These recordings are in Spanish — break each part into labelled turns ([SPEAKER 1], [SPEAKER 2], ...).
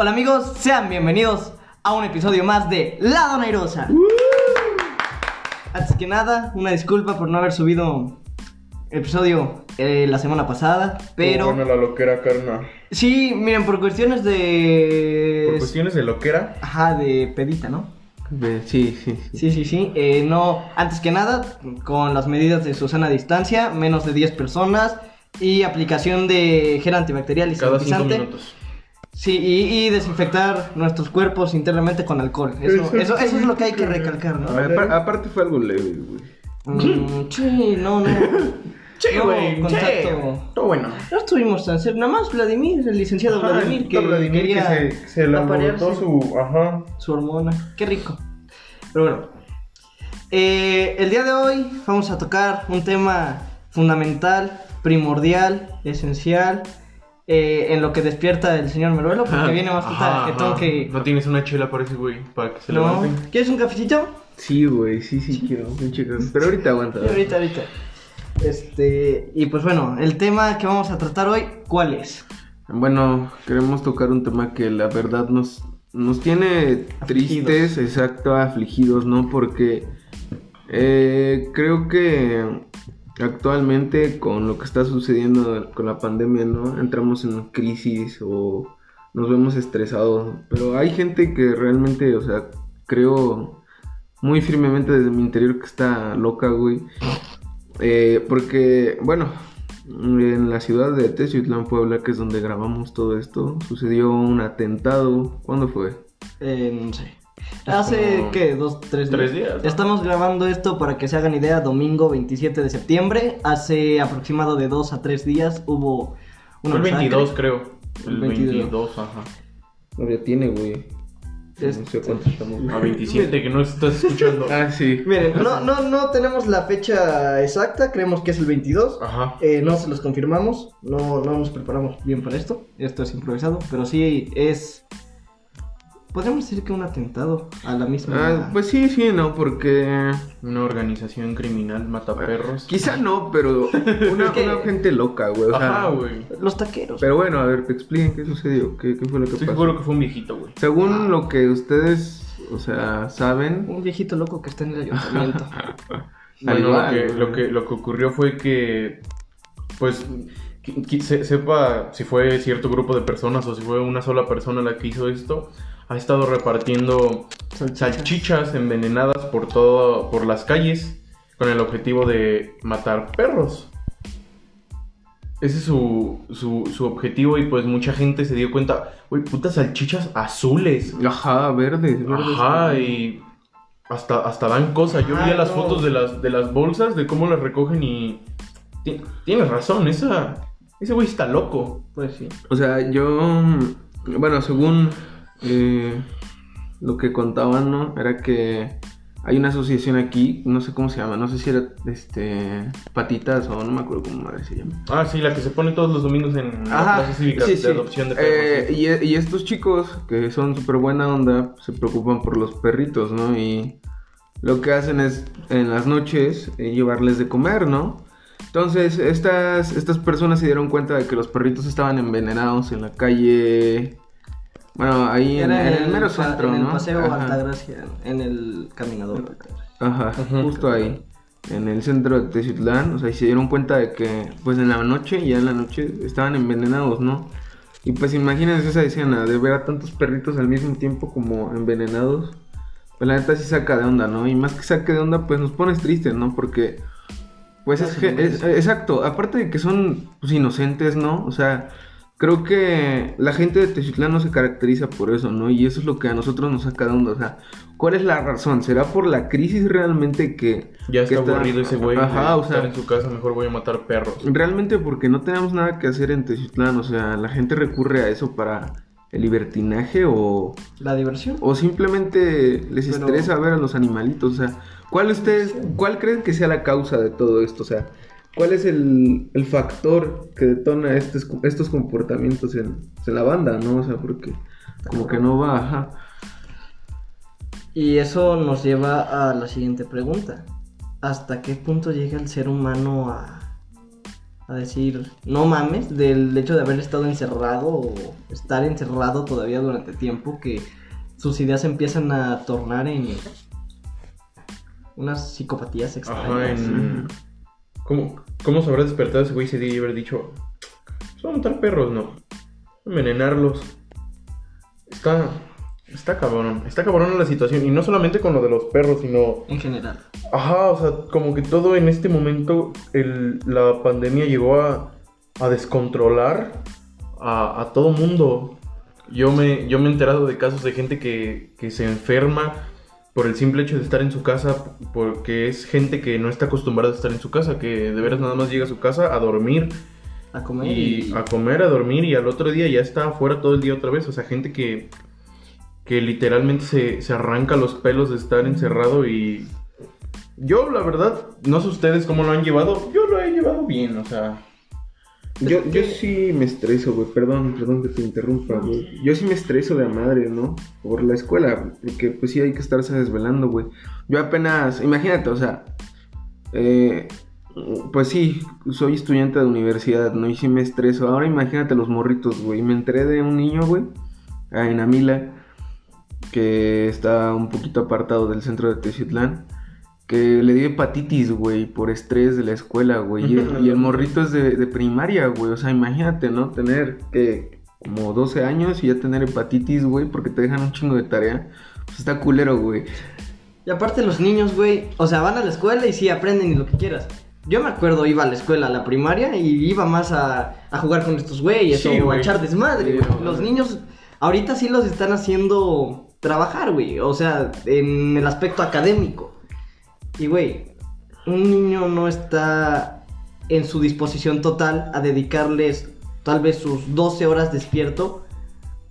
[SPEAKER 1] Hola amigos, sean bienvenidos a un episodio más de La Dona Airosa. Antes que nada, una disculpa por no haber subido episodio eh, la semana pasada, pero...
[SPEAKER 2] Bueno, la loquera, carnal.
[SPEAKER 1] Sí, miren, por cuestiones de...
[SPEAKER 2] Por cuestiones de loquera.
[SPEAKER 1] Ajá, de pedita, ¿no?
[SPEAKER 3] Sí, sí, sí.
[SPEAKER 1] Sí, sí, sí. Eh, no, antes que nada, con las medidas de Susana distancia, menos de 10 personas y aplicación de gel antibacterial y
[SPEAKER 2] Cada cinco
[SPEAKER 1] sanitizante.
[SPEAKER 2] minutos.
[SPEAKER 1] Sí, y, y desinfectar nuestros cuerpos internamente con alcohol. Eso, eso, eso es lo que hay que recalcar, ¿no?
[SPEAKER 3] Apar- aparte fue algo leve, güey.
[SPEAKER 1] Mm, sí, no, no.
[SPEAKER 2] Sí,
[SPEAKER 1] No,
[SPEAKER 2] güey.
[SPEAKER 1] contacto.
[SPEAKER 2] Todo bueno.
[SPEAKER 1] No estuvimos tan cerca. Nada más Vladimir, el licenciado
[SPEAKER 2] Ajá,
[SPEAKER 1] Vladimir, que
[SPEAKER 2] Vladimir
[SPEAKER 1] quería
[SPEAKER 2] que se, se le su. Ajá.
[SPEAKER 1] su hormona. Qué rico. Pero bueno. Eh, el día de hoy vamos a tocar un tema fundamental, primordial, esencial. Eh, en lo que despierta el señor Meruelo, porque viene más
[SPEAKER 2] Ajá,
[SPEAKER 1] tarjetón que.
[SPEAKER 2] No tienes una chela para ese güey, para que se
[SPEAKER 1] No.
[SPEAKER 2] levante.
[SPEAKER 1] ¿Quieres un cafecito?
[SPEAKER 3] Sí, güey, sí, sí, quiero. un chico. Pero ahorita aguanta.
[SPEAKER 1] Sí, ahorita, ahorita. Este, y pues bueno, el tema que vamos a tratar hoy, ¿cuál es?
[SPEAKER 3] Bueno, queremos tocar un tema que la verdad nos, nos tiene tristes, exacto, afligidos, ¿no? Porque eh, creo que actualmente con lo que está sucediendo con la pandemia, ¿no? Entramos en crisis o nos vemos estresados. Pero hay gente que realmente, o sea, creo muy firmemente desde mi interior que está loca, güey. Eh, porque, bueno, en la ciudad de Teciutlán, Puebla, que es donde grabamos todo esto, sucedió un atentado. ¿Cuándo fue?
[SPEAKER 1] No sé. Hace, ¿qué? ¿Dos, tres días?
[SPEAKER 2] tres días, ¿no?
[SPEAKER 1] Estamos grabando esto para que se hagan idea, domingo 27 de septiembre. Hace aproximado de dos a tres días hubo una
[SPEAKER 2] Fue el 22,
[SPEAKER 1] masacre.
[SPEAKER 2] creo. El
[SPEAKER 1] El 22.
[SPEAKER 2] 22, ajá.
[SPEAKER 3] No, ya tiene, güey.
[SPEAKER 1] Es-
[SPEAKER 3] No sé cuánto estamos.
[SPEAKER 2] A 27, que no estás escuchando.
[SPEAKER 3] Ah, sí.
[SPEAKER 1] Miren, no, no, no tenemos la fecha exacta, creemos que es el 22.
[SPEAKER 2] Ajá.
[SPEAKER 1] Eh, no se los confirmamos, no, no nos preparamos bien para esto, esto es improvisado, pero sí es, podríamos decir que un atentado a la misma...
[SPEAKER 3] Ah, pues sí, sí, no, porque.
[SPEAKER 2] Una organización criminal mata perros.
[SPEAKER 3] Quizá no, pero una,
[SPEAKER 1] Es que-
[SPEAKER 3] una gente loca, güey. O sea,
[SPEAKER 2] Ajá, güey.
[SPEAKER 1] Los taqueros.
[SPEAKER 3] Pero bueno, a ver, te expliquen qué sucedió, qué, qué fue lo que
[SPEAKER 2] Estoy
[SPEAKER 3] pasó.
[SPEAKER 2] seguro que fue un viejito, güey.
[SPEAKER 3] Según lo que ustedes, o sea, saben,
[SPEAKER 1] Un viejito loco que está en el ayuntamiento.
[SPEAKER 2] Bueno,
[SPEAKER 3] igual,
[SPEAKER 2] lo, que, lo, que, lo que ocurrió fue que, pues, sepa si fue cierto grupo de personas o si fue una sola persona la que hizo esto, ha estado repartiendo salchichas envenenadas por todo, por las calles con el objetivo de matar perros. Ese es su, su, su objetivo y pues mucha gente se dio cuenta, uy, putas salchichas azules.
[SPEAKER 3] ajá, verdes, verdes.
[SPEAKER 2] Ajá, y hasta, hasta dan cosas. Yo vi las
[SPEAKER 1] no.
[SPEAKER 2] fotos de las, de las bolsas, de cómo las recogen y... ti- Tienes razón, esa, ese güey está loco.
[SPEAKER 1] Pues sí.
[SPEAKER 3] O sea, yo, bueno, según eh, lo que contaban, ¿no? Era que hay una asociación aquí, no sé cómo se llama, no sé si era, este, patitas o no me acuerdo cómo madre se llama.
[SPEAKER 2] Ah, sí, la que se pone todos los domingos en la
[SPEAKER 3] Ajá,
[SPEAKER 2] plaza cívica
[SPEAKER 3] sí,
[SPEAKER 2] de
[SPEAKER 3] sí.
[SPEAKER 2] adopción de
[SPEAKER 3] Eh,
[SPEAKER 2] perros. sí.
[SPEAKER 3] y, y estos chicos que son súper buena onda se preocupan por los perritos, ¿no? Y lo que hacen es en las noches eh, llevarles de comer, ¿no? Entonces estas, estas personas se dieron cuenta de que los perritos estaban envenenados en la calle... Bueno, ahí en, el mero centro,
[SPEAKER 1] En el
[SPEAKER 3] ¿no?
[SPEAKER 1] paseo
[SPEAKER 3] Ajá.
[SPEAKER 1] Altagracia, en el caminador. Altagracia.
[SPEAKER 3] Ajá, justo ahí, en el centro de Teciutlán, o sea, y se dieron cuenta de que, pues en la noche, ya en la noche, estaban envenenados, ¿no? Y pues imagínense esa escena de ver a tantos perritos al mismo tiempo como envenenados, pues la neta sí saca de onda, ¿no? Y más que saque de onda, pues nos pones tristes, ¿no? Porque, pues es, ge- es- exacto, aparte de que son pues, inocentes, ¿no? O sea, creo que la gente de Teciutlán no se caracteriza por eso, ¿no? Y eso es lo que a nosotros nos saca de onda, o sea, ¿cuál es la razón? ¿Será por la crisis realmente que...
[SPEAKER 2] Ya
[SPEAKER 3] que
[SPEAKER 2] está aburrido ese güey
[SPEAKER 3] Ajá, o sea,
[SPEAKER 2] estar en su casa, mejor voy a matar perros.
[SPEAKER 3] realmente porque no tenemos nada que hacer en Teciutlán, o sea, la gente recurre a eso para el libertinaje o,
[SPEAKER 1] La diversión.
[SPEAKER 3] o simplemente les
[SPEAKER 1] Pero-
[SPEAKER 3] estresa ver a los animalitos, o sea, ¿cuál ustedes, cuál creen que sea la causa de todo esto? O sea, ¿cuál es el, el factor que detona estos, estos comportamientos en, en la banda, no? O sea, porque como que no va, ajá.
[SPEAKER 1] Y eso nos lleva a la siguiente pregunta. ¿Hasta qué punto llega el ser humano a a decir, no mames, del hecho de haber estado encerrado o estar encerrado todavía durante tiempo, que sus ideas empiezan a tornar en unas psicopatías
[SPEAKER 2] Ajá,
[SPEAKER 1] extrañas.
[SPEAKER 2] en... ¿Cómo, ¿Cómo se habrá despertado ese güey ese día y haber dicho, son matar perros, no? Envenenarlos. Está... Está cabrón, está cabrón la situación. Y no solamente con lo de los perros, sino...
[SPEAKER 1] En general.
[SPEAKER 2] Ajá, o sea, como que todo en este momento, el- la pandemia llegó a, a descontrolar a, a todo mundo. Yo me, yo me he enterado de casos de gente que, que se enferma por el simple hecho de estar en su casa, porque es gente que no está acostumbrada a estar en su casa, que de veras nada más llega a su casa a dormir
[SPEAKER 1] A comer
[SPEAKER 2] y
[SPEAKER 1] y...
[SPEAKER 2] a comer, a dormir y al otro día ya está afuera todo el día otra vez. O sea, gente que, que literalmente se, se arranca los pelos de estar encerrado y yo la verdad, no sé ustedes cómo lo han llevado, yo lo he llevado bien, o sea...
[SPEAKER 3] Yo, yo sí me estreso, güey. Perdón, perdón que te interrumpa, güey. Yo sí me estreso de madre, ¿no? Por la escuela. Porque pues sí hay que estarse desvelando, güey. Yo apenas, imagínate, o sea, eh, pues sí, soy estudiante de universidad, ¿no? Y sí me estreso. Ahora imagínate los morritos, güey. Me enteré de un niño, güey, en Amila, que está un poquito apartado del centro de Teciutlán. Que le dio hepatitis, güey, por estrés de la escuela, güey. Y, el- y el morrito es de, de primaria, güey. O sea, imagínate, ¿no? Tener que como 12 años y ya tener hepatitis, güey, porque te dejan un chingo de tarea. Pues está culero, güey.
[SPEAKER 1] Y aparte los niños, güey, o sea, van a la escuela y sí aprenden y lo que quieras. Yo me acuerdo, iba a la escuela, a la primaria, y iba más a, a jugar con estos güeyes
[SPEAKER 2] Sí,
[SPEAKER 1] o a echar desmadre, güey. Los niños ahorita sí los están haciendo trabajar, güey. O sea, en el aspecto académico. Y, güey, un niño no está en su disposición total a dedicarles tal vez sus 12 horas despierto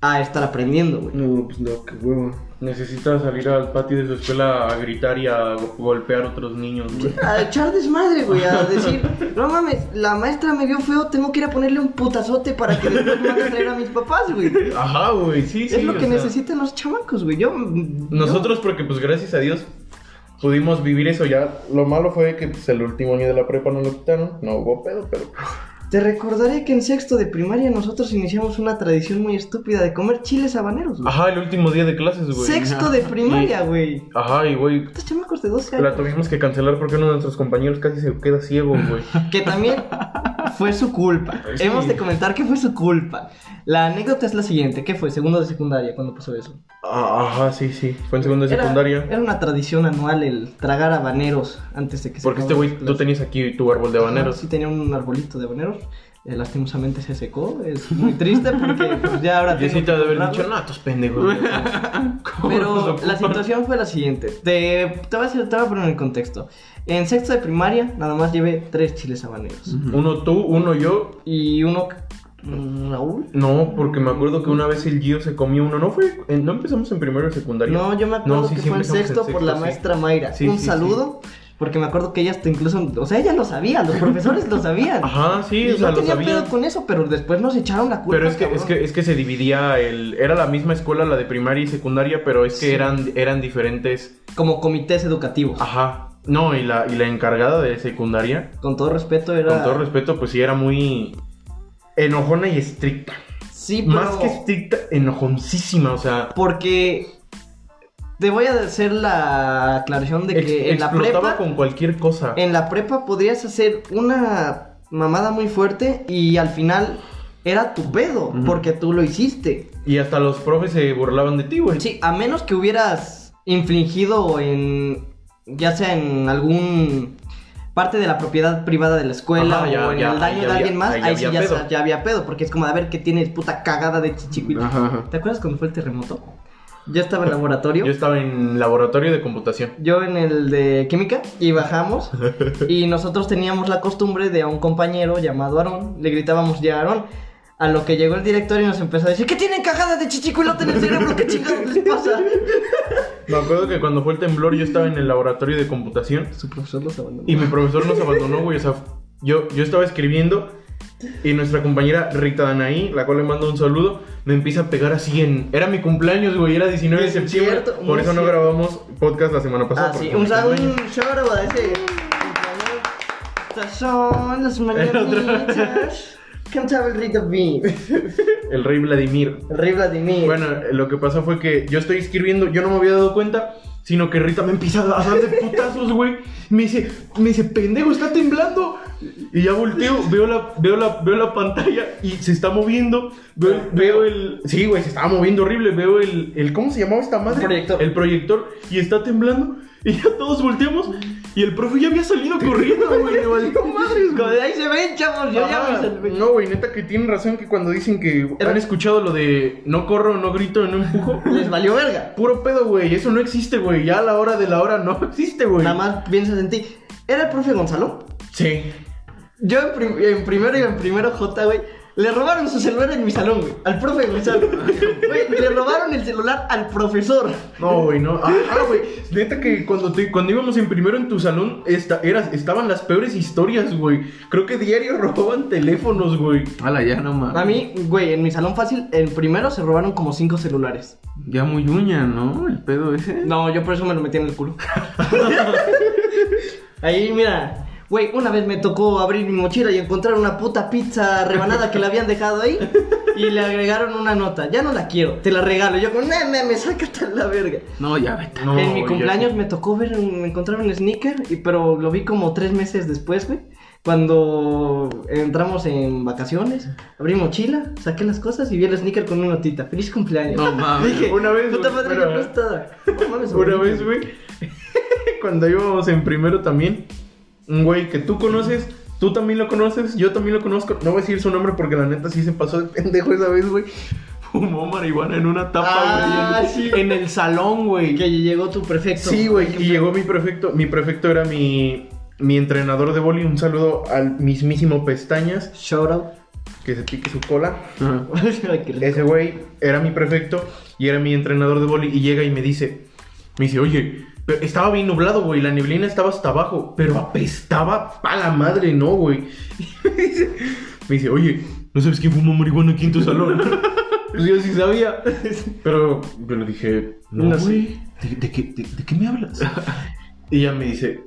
[SPEAKER 1] a estar aprendiendo, güey.
[SPEAKER 3] No, pues no, qué huevo.
[SPEAKER 2] Necesita salir al patio de su escuela a gritar y a go- golpear a otros niños, güey.
[SPEAKER 1] A echar desmadre, güey, a decir, no mames, la maestra me vio feo, tengo que ir a ponerle un putazote para que después me a traer a mis papás, güey.
[SPEAKER 2] Ajá, güey, sí, sí.
[SPEAKER 1] es lo que
[SPEAKER 2] sea,
[SPEAKER 1] necesitan los chamacos, güey. Yo.
[SPEAKER 2] Nosotros porque pues gracias a Dios pudimos vivir eso ya. Lo malo fue que pues, el último año de la prepa no lo quitaron. No hubo pedo, pero... pues,
[SPEAKER 1] Te recordaré que en sexto de primaria nosotros iniciamos una tradición muy estúpida de comer chiles habaneros, güey.
[SPEAKER 2] Ajá, el último día de clases, güey.
[SPEAKER 1] Sexto de primaria, güey.
[SPEAKER 2] Ajá, y güey,
[SPEAKER 1] Estos chamacos de 12
[SPEAKER 2] la
[SPEAKER 1] años.
[SPEAKER 2] tuvimos que cancelar porque uno de nuestros compañeros casi se queda ciego, güey.
[SPEAKER 1] Que también fue su culpa.
[SPEAKER 2] Sí.
[SPEAKER 1] Hemos de comentar que fue su culpa. La anécdota es la siguiente. ¿Qué fue? Segundo de secundaria, cuando pasó eso?
[SPEAKER 2] Ah, Ajá, sí, sí. Fue en segundo de
[SPEAKER 1] Era-
[SPEAKER 2] secundaria.
[SPEAKER 1] Era una tradición anual el tragar habaneros antes de que se
[SPEAKER 2] Porque este güey, tú tenías aquí tu árbol de
[SPEAKER 1] Ajá,
[SPEAKER 2] habaneros.
[SPEAKER 1] Sí, tenía un arbolito de habaneros. Eh, lastimosamente se secó. Es muy triste porque pues, ya ahora. tengo que
[SPEAKER 2] haber dicho, no, tus pendejos. güey". ¿Cómo
[SPEAKER 1] Pero la situación fue la siguiente. Te, te, voy a decir- te voy a poner en contexto. En sexto de primaria, nada más llevé tres chiles habaneros.
[SPEAKER 2] Uno tú, uno yo.
[SPEAKER 1] Y uno. mm, Raúl.
[SPEAKER 2] No, porque me acuerdo que una vez el Gio se comió uno. No fue, no empezamos en primero o secundaria.
[SPEAKER 1] No, yo me acuerdo
[SPEAKER 2] No, sí,
[SPEAKER 1] que
[SPEAKER 2] sí
[SPEAKER 1] fue en sexto, por la
[SPEAKER 2] sí.
[SPEAKER 1] maestra Mayra.
[SPEAKER 2] Sí,
[SPEAKER 1] un saludo. Porque me acuerdo que ella hasta incluso. O sea, ella lo sabía, los profesores lo sabían.
[SPEAKER 2] Ajá, sí,
[SPEAKER 1] y
[SPEAKER 2] o sea,
[SPEAKER 1] no
[SPEAKER 2] lo
[SPEAKER 1] tenía
[SPEAKER 2] sabía.
[SPEAKER 1] pedo con eso, pero después nos echaron la culpa.
[SPEAKER 2] Pero es que, es que, es que se dividía el... Era la misma escuela, la de primaria y secundaria, pero es que
[SPEAKER 1] Sí.
[SPEAKER 2] eran, eran diferentes...
[SPEAKER 1] Como comités educativos.
[SPEAKER 2] Ajá. No, y la, y la encargada de secundaria,
[SPEAKER 1] Con todo respeto, era.
[SPEAKER 2] con todo respeto, pues sí era muy enojona y estricta.
[SPEAKER 1] Sí, pero.
[SPEAKER 2] Más que estricta, enojoncísima, o sea...
[SPEAKER 1] Porque. Te voy a hacer la aclaración de
[SPEAKER 2] ex-
[SPEAKER 1] que en la
[SPEAKER 2] explotaba
[SPEAKER 1] prepa.
[SPEAKER 2] con cualquier cosa.
[SPEAKER 1] En la prepa podrías hacer una mamada muy fuerte y al final era tu pedo, porque tú lo hiciste.
[SPEAKER 2] Y hasta los profes se burlaban de ti, güey.
[SPEAKER 1] Sí, a menos que hubieras infligido en. ya sea en algún parte de la propiedad privada de la escuela
[SPEAKER 2] Ajá, ya-
[SPEAKER 1] o en
[SPEAKER 2] ya-
[SPEAKER 1] el daño de
[SPEAKER 2] había-
[SPEAKER 1] alguien más,
[SPEAKER 2] ahí
[SPEAKER 1] ahí, sí ya, había pedo, porque es como de a ver que tienes puta cagada de
[SPEAKER 3] ajá.
[SPEAKER 1] ¿Te acuerdas cuando fue el terremoto? Yo estaba en laboratorio.
[SPEAKER 2] Yo estaba en laboratorio de computación.
[SPEAKER 1] Yo en el de química y bajamos y nosotros teníamos la costumbre de a un compañero llamado Aarón, le gritábamos ya Aarón, a lo que llegó el director y nos empezó a decir, ¿qué tienen cagada de chichicuilote en el cerebro? ¿Qué chingados les pasa?
[SPEAKER 2] Me acuerdo que cuando fue el temblor yo estaba en el laboratorio de computación
[SPEAKER 1] Su profesor los abandonó.
[SPEAKER 2] y mi profesor nos abandonó, güey. O sea, yo, yo estaba escribiendo y nuestra compañera Rita Danaí, la cual le mando un saludo, me empieza a pegar así en... Era mi cumpleaños, güey, era 19 de septiembre.
[SPEAKER 1] cierto,
[SPEAKER 2] por eso no grabamos podcast la semana pasada.
[SPEAKER 1] Ah, sí, un,
[SPEAKER 2] fue
[SPEAKER 1] sa-
[SPEAKER 2] mi cumpleaños.
[SPEAKER 1] un a ese. Estas son las mañanitas. Cantaba el rey David.
[SPEAKER 2] El rey Vladimir.
[SPEAKER 1] El rey Vladimir.
[SPEAKER 2] Bueno, lo que pasó fue que yo estoy escribiendo, yo no me había dado cuenta, sino que Rita me empieza a dar de putazos, güey. Me dice, me dice, pendejo, está temblando. Y ya volteo, veo la, veo la, veo la pantalla y se está moviendo. Veo, veo el. Sí, güey, se estaba moviendo horrible. Veo el, el. ¿Cómo se llamaba esta madre?
[SPEAKER 1] Proyector.
[SPEAKER 2] El proyector. Y está temblando. Y ya todos volteamos. Y el profe ya había salido corriendo, güey. Le valió madres, güey.
[SPEAKER 1] ahí se ven, chavos. Yo ya
[SPEAKER 2] Ajá.
[SPEAKER 1] me salvé.
[SPEAKER 2] No, güey, neta que tienen razón que cuando dicen que
[SPEAKER 1] Era-
[SPEAKER 2] han escuchado lo de no corro, no grito, no empujo.
[SPEAKER 1] Les valió verga.
[SPEAKER 2] Puro pedo, güey. Eso no existe, güey. Ya a la hora de la hora no existe, güey.
[SPEAKER 1] Nada más piensas en ti. ¿Era el profe Gonzalo?
[SPEAKER 2] Sí.
[SPEAKER 1] Yo en, prim- en primero y en primero J, güey, le robaron su celular en mi salón, güey. Al profe Gonzalo. Güey, le robaron el celular al profesor.
[SPEAKER 2] No, güey, no. Ah, ah, güey. Neta que cuando, te, cuando íbamos en primero en tu salón, esta, eras, estaban las peores historias, güey. Creo que diario robaban teléfonos, güey.
[SPEAKER 3] Ala, ya no mames.
[SPEAKER 1] A mí, güey, en mi salón fácil, en primero se robaron como cinco celulares.
[SPEAKER 3] Ya muy uña, ¿no? El pedo ese.
[SPEAKER 1] No, yo por eso me lo metí en el culo. Ahí, mira. Güey, una vez me tocó abrir mi mochila y encontrar una puta pizza rebanada que la habían dejado ahí y le agregaron una nota. Ya no la quiero, te la regalo. Yo con, no mames, sácate la verga.
[SPEAKER 3] No, ya vete.
[SPEAKER 2] No,
[SPEAKER 1] en mi cumpleaños me tocó ver, un- encontrar un sneaker, y, pero lo vi como tres meses después, güey. Cuando entramos en vacaciones, abrí mochila, saqué las cosas y vi el sneaker con una notita. ¡Feliz cumpleaños!
[SPEAKER 3] No mames.
[SPEAKER 1] Dije,
[SPEAKER 2] Una vez,
[SPEAKER 1] puta
[SPEAKER 2] güey,
[SPEAKER 1] madre,
[SPEAKER 2] pero-
[SPEAKER 1] qué prestada. No mames,
[SPEAKER 2] Una vez, güey, cuando íbamos en primero también, un güey que tú conoces, tú también lo conoces, yo también lo conozco. No voy a decir su nombre porque la neta sí se pasó de pendejo esa vez, güey. Fumó marihuana en una tapa,
[SPEAKER 1] Ah,
[SPEAKER 2] güey.
[SPEAKER 1] sí.
[SPEAKER 2] En el salón, güey.
[SPEAKER 1] Que llegó tu prefecto.
[SPEAKER 2] Sí, güey, y llegó mi prefecto. Mi prefecto era mi, mi entrenador de boli. Un saludo al mismísimo Pestañas,
[SPEAKER 1] Shout out.
[SPEAKER 2] que se pique su cola. Ese güey era mi prefecto y era mi entrenador de boli. Y llega y me dice, me dice, oye, estaba bien nublado, güey. La neblina estaba hasta abajo, pero apestaba pa' la madre, no, güey. Y me dice, me dice, oye, ¿no sabes quién fumó marihuana aquí en tu salón? Pues yo sí sabía. Pero yo le dije, no,
[SPEAKER 1] No sé.
[SPEAKER 2] güey. ¿De, de qué, de- de qué me hablas? y ella me dice,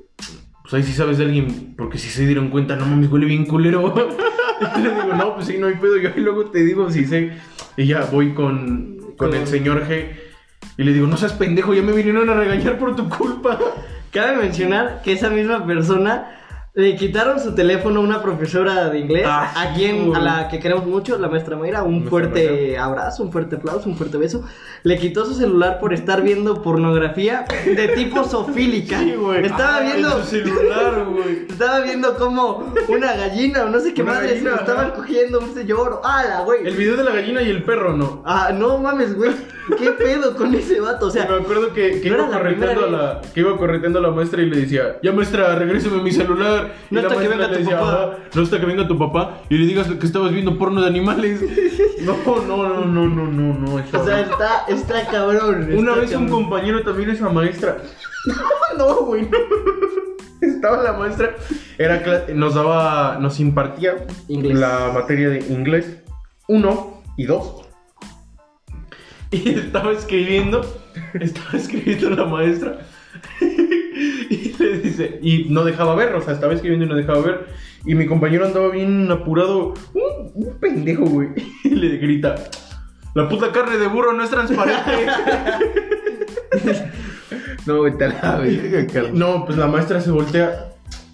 [SPEAKER 2] pues ahí sí sabes de alguien, porque si se dieron cuenta, no mames, huele bien culero. y le digo, no, pues sí, no hay pedo, yo ahí luego te digo si sé. Y ya voy con, con el señor G. Y le digo, no seas pendejo, ya me vinieron a regañar por tu culpa.
[SPEAKER 1] Cabe mencionar que esa misma persona le quitaron su teléfono a una profesora de inglés,
[SPEAKER 2] Ah,
[SPEAKER 1] a quien, a la que queremos mucho, la maestra Mayra, un fuerte abrazo, un fuerte aplauso, un fuerte beso. Le quitó su celular por estar viendo pornografía de tipo sofílica.
[SPEAKER 2] Sí, güey.
[SPEAKER 1] Estaba
[SPEAKER 2] Ah,
[SPEAKER 1] viendo
[SPEAKER 2] en su celular, güey.
[SPEAKER 1] Estaba viendo como una gallina o no sé qué
[SPEAKER 2] Una
[SPEAKER 1] madre se
[SPEAKER 2] gallina,
[SPEAKER 1] lo estaban cogiendo un señor. ¡Hala, güey!
[SPEAKER 2] El video de la gallina y el perro, ¿no?
[SPEAKER 1] Ah, no mames, güey. ¿Qué pedo con ese vato? O sea,
[SPEAKER 2] me acuerdo que, que
[SPEAKER 1] no
[SPEAKER 2] iba correteando la, que iba correteando a la maestra y le decía, ya maestra, regrésame mi celular.
[SPEAKER 1] No
[SPEAKER 2] y la
[SPEAKER 1] hasta que venga tu
[SPEAKER 2] decía,
[SPEAKER 1] papá.
[SPEAKER 2] "Ajá, no hasta que venga tu papá y le digas que estabas viendo porno de animales. No, no, no, no, no, no, no. está
[SPEAKER 1] o sea, está, está cabrón.
[SPEAKER 2] Una
[SPEAKER 1] está
[SPEAKER 2] vez un compañero también esa maestra. No, güey, no. Estaba la maestra, era nos daba, nos impartía
[SPEAKER 1] Inglés.
[SPEAKER 2] la materia de inglés 1 y 2. Y estaba escribiendo, estaba escribiendo la maestra. Y le dice, y no dejaba ver, o sea, estaba escribiendo y no dejaba ver. Y mi compañero andaba bien apurado, un, un pendejo, güey. Y le grita, la puta carne de burro no es transparente.
[SPEAKER 3] No, vete a la verga, Carlos.
[SPEAKER 2] No, pues la maestra se voltea.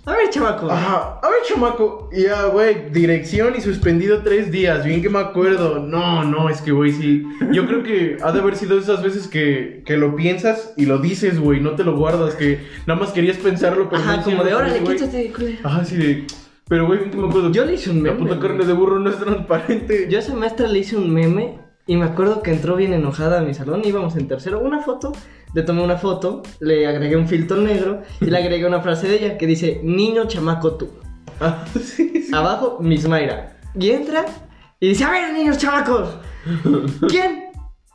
[SPEAKER 1] A ver, chavaco.
[SPEAKER 2] Ajá, a ver, chamaco. Ya, güey, dirección y suspendido tres días. Bien que me acuerdo. No, no, es que, güey, sí. Yo creo que ha de haber sido esas veces que, que lo piensas y lo dices, güey. No te lo guardas, que nada más querías pensarlo, pero
[SPEAKER 1] Ajá,
[SPEAKER 2] no
[SPEAKER 1] como de órale, quítate, culero.
[SPEAKER 2] Ajá, sí, de. Pero, güey, bien que me acuerdo.
[SPEAKER 1] Yo le hice un
[SPEAKER 2] La
[SPEAKER 1] meme.
[SPEAKER 2] puta
[SPEAKER 1] güey.
[SPEAKER 2] carne de burro no es transparente.
[SPEAKER 1] Yo a esa maestra le hice un meme y me acuerdo que entró bien enojada a mi salón, íbamos en tercero, una foto, le tomé una foto, le agregué un filtro negro y le agregué una frase de ella que dice, niño chamaco tú.
[SPEAKER 2] Ah, sí, sí.
[SPEAKER 1] Abajo, Miss Mayra. Y entra y dice, a ver, niños chamacos, ¿quién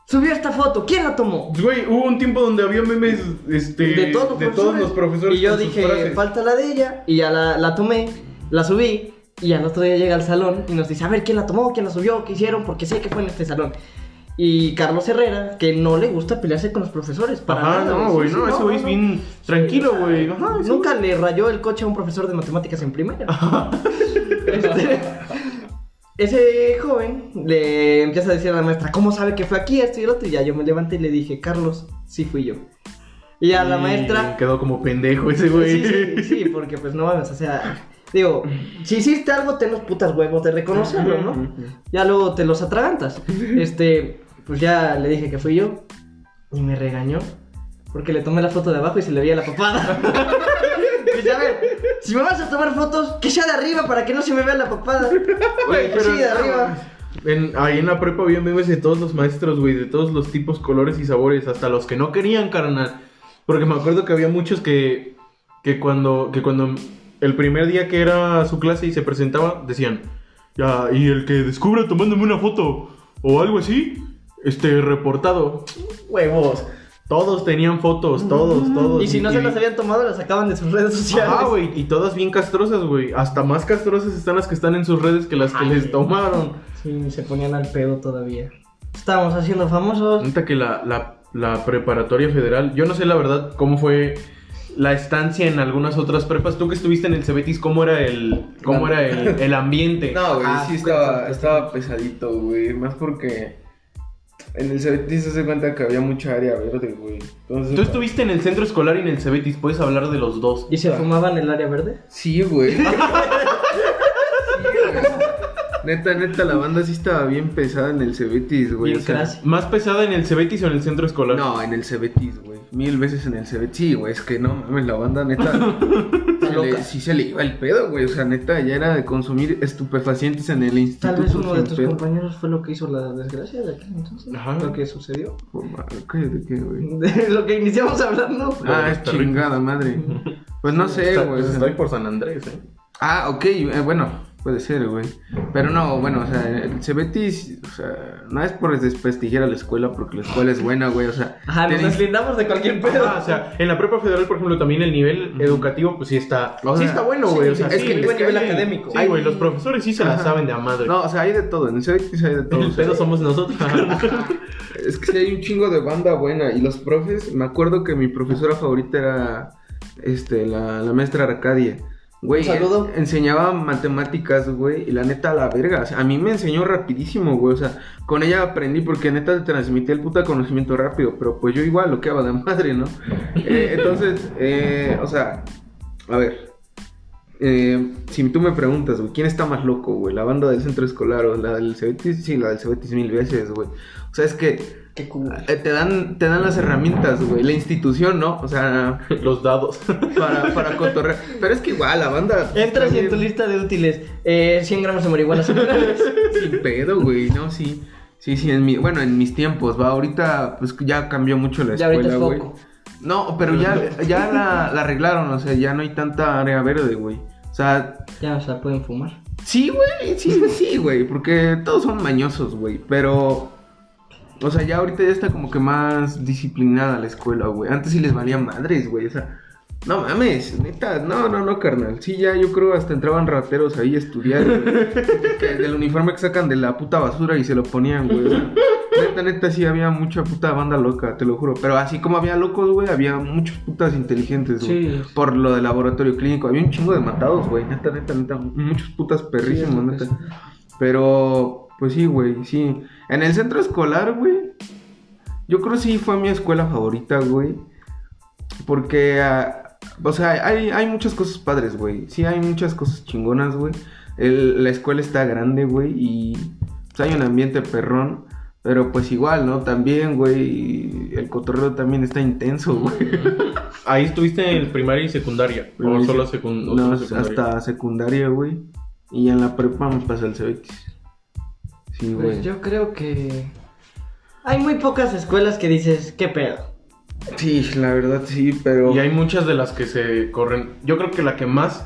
[SPEAKER 1] subió esta foto? ¿Quién la tomó?
[SPEAKER 2] Güey, hubo un tiempo donde había memes este,
[SPEAKER 1] de todos los,
[SPEAKER 2] de
[SPEAKER 1] profesores.
[SPEAKER 2] todos los profesores.
[SPEAKER 1] Y yo dije, falta la de ella. Y ya la, la tomé, la subí. Y al otro día llega al salón y nos dice, a ver quién la tomó, quién la subió, qué hicieron, porque sé que fue en este salón. Y Carlos Herrera, que no le gusta pelearse con los profesores. Para
[SPEAKER 2] Ajá,
[SPEAKER 1] nada,
[SPEAKER 2] no, güey,
[SPEAKER 1] Sí,
[SPEAKER 2] no, ese güey es bien tranquilo, güey.
[SPEAKER 1] Nunca le rayó el coche a un profesor de matemáticas en primera. Este, ese joven le empieza a decir a la maestra, ¿cómo sabe que fue aquí esto y el otro? Y ya yo me levanté y le dije, Carlos, sí fui yo. Y a la
[SPEAKER 2] Y
[SPEAKER 1] maestra...
[SPEAKER 2] Quedó como pendejo ese güey.
[SPEAKER 1] Sí, sí, sí, porque pues no mames, o sea, digo, si hiciste algo, ten los putas huevos de reconocerlo, ¿no? Ya luego te los atragantas. Este, pues ya le dije que fui yo y me regañó porque le tomé la foto de abajo y se le veía la papada. Pues a ver, si me vas a tomar fotos, que sea de arriba para que no se me vea la papada.
[SPEAKER 2] Güey,
[SPEAKER 1] pero sí, de arriba.
[SPEAKER 2] En, ahí en la prepa había memes de todos los maestros, güey, de todos los tipos, colores y sabores, hasta los que no querían, carnal. Porque me acuerdo que había muchos que, que cuando, que cuando el primer día que era su clase y se presentaba, decían, ya, y el que descubra tomándome una foto o algo así, este, reportado. Huevos. Todos tenían fotos, todos, todos.
[SPEAKER 1] Y si no se las habían tomado, las sacaban de sus redes sociales.
[SPEAKER 2] Ajá, güey, y todas bien castrosas, güey. Hasta más castrosas están las que están en sus redes que las que
[SPEAKER 1] Ay,
[SPEAKER 2] les tomaron.
[SPEAKER 1] Sí, se ponían al pedo todavía. Estábamos haciendo famosos.
[SPEAKER 2] Neta que la, la, la preparatoria federal, yo no sé la verdad cómo fue la estancia en algunas otras prepas. Tú que estuviste en el Cebetis, ¿cómo era el, cómo era el, el ambiente?
[SPEAKER 3] No, güey,
[SPEAKER 1] Ah,
[SPEAKER 3] sí estaba, estaba pesadito, güey. Más porque en el Cebetis se hace cuenta que había mucha área verde, güey. Entonces,
[SPEAKER 2] Tú estuviste en el centro escolar y en el Cebetis, puedes hablar de los dos.
[SPEAKER 1] ¿Y se fumaban en el área verde?
[SPEAKER 3] Sí, güey. Sí, güey. Neta, neta, la banda sí estaba bien pesada en el Cebetis, güey. O sea.
[SPEAKER 2] ¿Más pesada en el Cebetis o en el centro escolar?
[SPEAKER 3] No, en el Cebetis, güey. Mil veces en el Cebetis. Sí, güey, es que no mames, la banda neta. se le- sí se le iba el pedo, güey. O sea, neta, ya era de consumir estupefacientes en el instituto.
[SPEAKER 1] Tal vez uno de tus
[SPEAKER 3] pedo.
[SPEAKER 1] compañeros fue lo que hizo la desgracia de aquel entonces.
[SPEAKER 2] Ajá.
[SPEAKER 1] Lo que sucedió.
[SPEAKER 3] Por ma- Cállate, ¿qué, güey?
[SPEAKER 1] De lo que iniciamos hablando.
[SPEAKER 3] Ah, es chingada madre. Pues no sé,
[SPEAKER 2] Está-
[SPEAKER 3] güey.
[SPEAKER 2] pues estoy por San Andrés, eh.
[SPEAKER 3] Ah, ok, eh, bueno, puede ser, güey. Pero no, bueno, o sea, el Cebetis, o sea, no es por desprestigiar a la escuela, porque la escuela es buena, güey, o sea.
[SPEAKER 1] Ajá, nos deslindamos de cualquier pedo.
[SPEAKER 2] Ajá, o sea, en la prepa federal, por ejemplo, también el nivel educativo, pues sí está,
[SPEAKER 3] O
[SPEAKER 2] sí está bueno,
[SPEAKER 1] sí,
[SPEAKER 2] güey. o sea,
[SPEAKER 1] es
[SPEAKER 2] sí,
[SPEAKER 1] que buen nivel
[SPEAKER 2] hay-
[SPEAKER 1] académico.
[SPEAKER 2] Sí, güey, los profesores sí se la saben de a madre.
[SPEAKER 3] No, o sea, hay de todo, en el Cebetis hay de todo.
[SPEAKER 2] el
[SPEAKER 3] o sea,
[SPEAKER 2] pedo somos nosotros.
[SPEAKER 3] Es que sí hay un chingo de banda buena. Y los profes, me acuerdo que mi profesora favorita era este, la, la maestra Arcadia. Güey,
[SPEAKER 1] saludo.
[SPEAKER 3] enseñaba matemáticas, güey, y la neta a la verga. O sea, a mí me enseñó rapidísimo, güey. O sea, con ella aprendí porque neta te transmitía el puta conocimiento rápido. Pero pues yo igual lo que hago de madre, ¿no? Eh, entonces, eh, o sea, a ver. Eh, si tú me preguntas, güey, ¿quién está más loco, güey? ¿La banda del centro escolar o la del Cebetis? Sí, la del Cebetis mil veces, güey. O sea, es que
[SPEAKER 1] Qué cool.
[SPEAKER 3] eh, te dan, te dan las herramientas, güey. La institución, ¿no? O sea,
[SPEAKER 2] los dados.
[SPEAKER 3] para, para cotorrear. Pero es que igual, la banda.
[SPEAKER 1] Entras en tu lista de útiles eh, 100 gramos de marihuana.
[SPEAKER 3] Sin pedo, güey. No, sí. Sí, sí, en mi, bueno, en mis tiempos, va. Ahorita, pues ya cambió mucho la
[SPEAKER 1] Ya ahorita
[SPEAKER 3] escuela,
[SPEAKER 1] es foco.
[SPEAKER 3] No, pero ya, ya la, la arreglaron, o sea, ya no hay tanta área verde, güey. O sea,
[SPEAKER 1] Ya, o sea, pueden fumar.
[SPEAKER 3] Sí, güey, sí, sí, güey, porque todos son mañosos, güey, pero... O sea, ya ahorita ya está como que más disciplinada la escuela, güey. Antes sí les valía madres, güey, o sea... No mames, neta, no, no, no, carnal. Sí, ya yo creo hasta entraban rateros ahí a estudiar, güey. Del uniforme que sacan de la puta basura y se lo ponían, güey. o sea, Neta, neta, sí había mucha puta banda loca, te lo juro. Pero así como había locos, güey, había muchos putas inteligentes, güey.
[SPEAKER 1] Sí.
[SPEAKER 3] Por lo del laboratorio clínico. Había un chingo de matados, güey. Neta, neta, neta. Muchos putas perrísimos,
[SPEAKER 1] Sí,
[SPEAKER 3] neta. Pero, pues sí, güey, sí. En el centro escolar, güey. Yo creo sí fue mi escuela favorita, güey. Porque, ah, o sea, hay, hay muchas cosas padres, güey. Sí, hay muchas cosas chingonas, güey. La escuela está grande, güey. Y pues, hay un ambiente perrón. Pero pues igual, ¿no? También, güey. El cotorreo también está intenso, güey.
[SPEAKER 2] Ahí estuviste en primaria y secundaria. O solo, secun- o
[SPEAKER 3] No,
[SPEAKER 2] solo secundaria.
[SPEAKER 3] hasta secundaria, güey. Y en la prepa me pasé el Cebetis. Sí, güey.
[SPEAKER 1] Pues yo creo que hay muy pocas escuelas que dices, ¿qué pedo?
[SPEAKER 3] Sí, la verdad sí, pero.
[SPEAKER 2] Y hay muchas de las que se corren. Yo creo que la que más.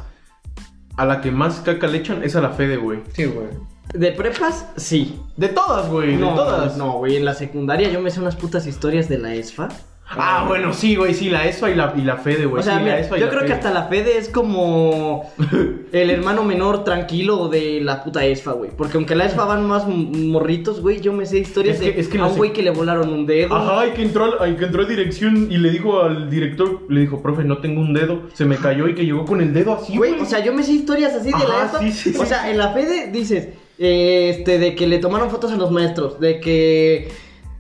[SPEAKER 2] A la que más caca le echan es a la Fede, güey.
[SPEAKER 3] Sí, güey.
[SPEAKER 1] ¿De prepas? Sí.
[SPEAKER 2] De todas, güey.
[SPEAKER 1] no,
[SPEAKER 2] de todas.
[SPEAKER 1] No, güey, en la secundaria yo me sé unas putas historias de la ESFA.
[SPEAKER 2] Ah, bueno, sí, güey, sí, la ESFA y la, y la FEDE, güey.
[SPEAKER 1] O sea,
[SPEAKER 2] sí,
[SPEAKER 1] mira,
[SPEAKER 2] la ESFA y
[SPEAKER 1] yo
[SPEAKER 2] la
[SPEAKER 1] creo que hasta la Fede es como el hermano menor tranquilo de la puta ESFA, güey. Porque aunque la ESFA van más morritos, güey, yo me sé historias
[SPEAKER 2] Es que-
[SPEAKER 1] de
[SPEAKER 2] es que
[SPEAKER 1] a un güey que le volaron un dedo.
[SPEAKER 2] Ajá, y que entró, ay, que entró a dirección y le dijo al director, le dijo, profe, no tengo un dedo, se me cayó y que llegó con el dedo así,
[SPEAKER 1] Güey,
[SPEAKER 2] güey.
[SPEAKER 1] o sea, yo me sé historias así de
[SPEAKER 2] Ajá,
[SPEAKER 1] la ESFA.
[SPEAKER 2] sí, sí,
[SPEAKER 1] o sea, en la Fede dices, este, de que le tomaron fotos a los maestros, de que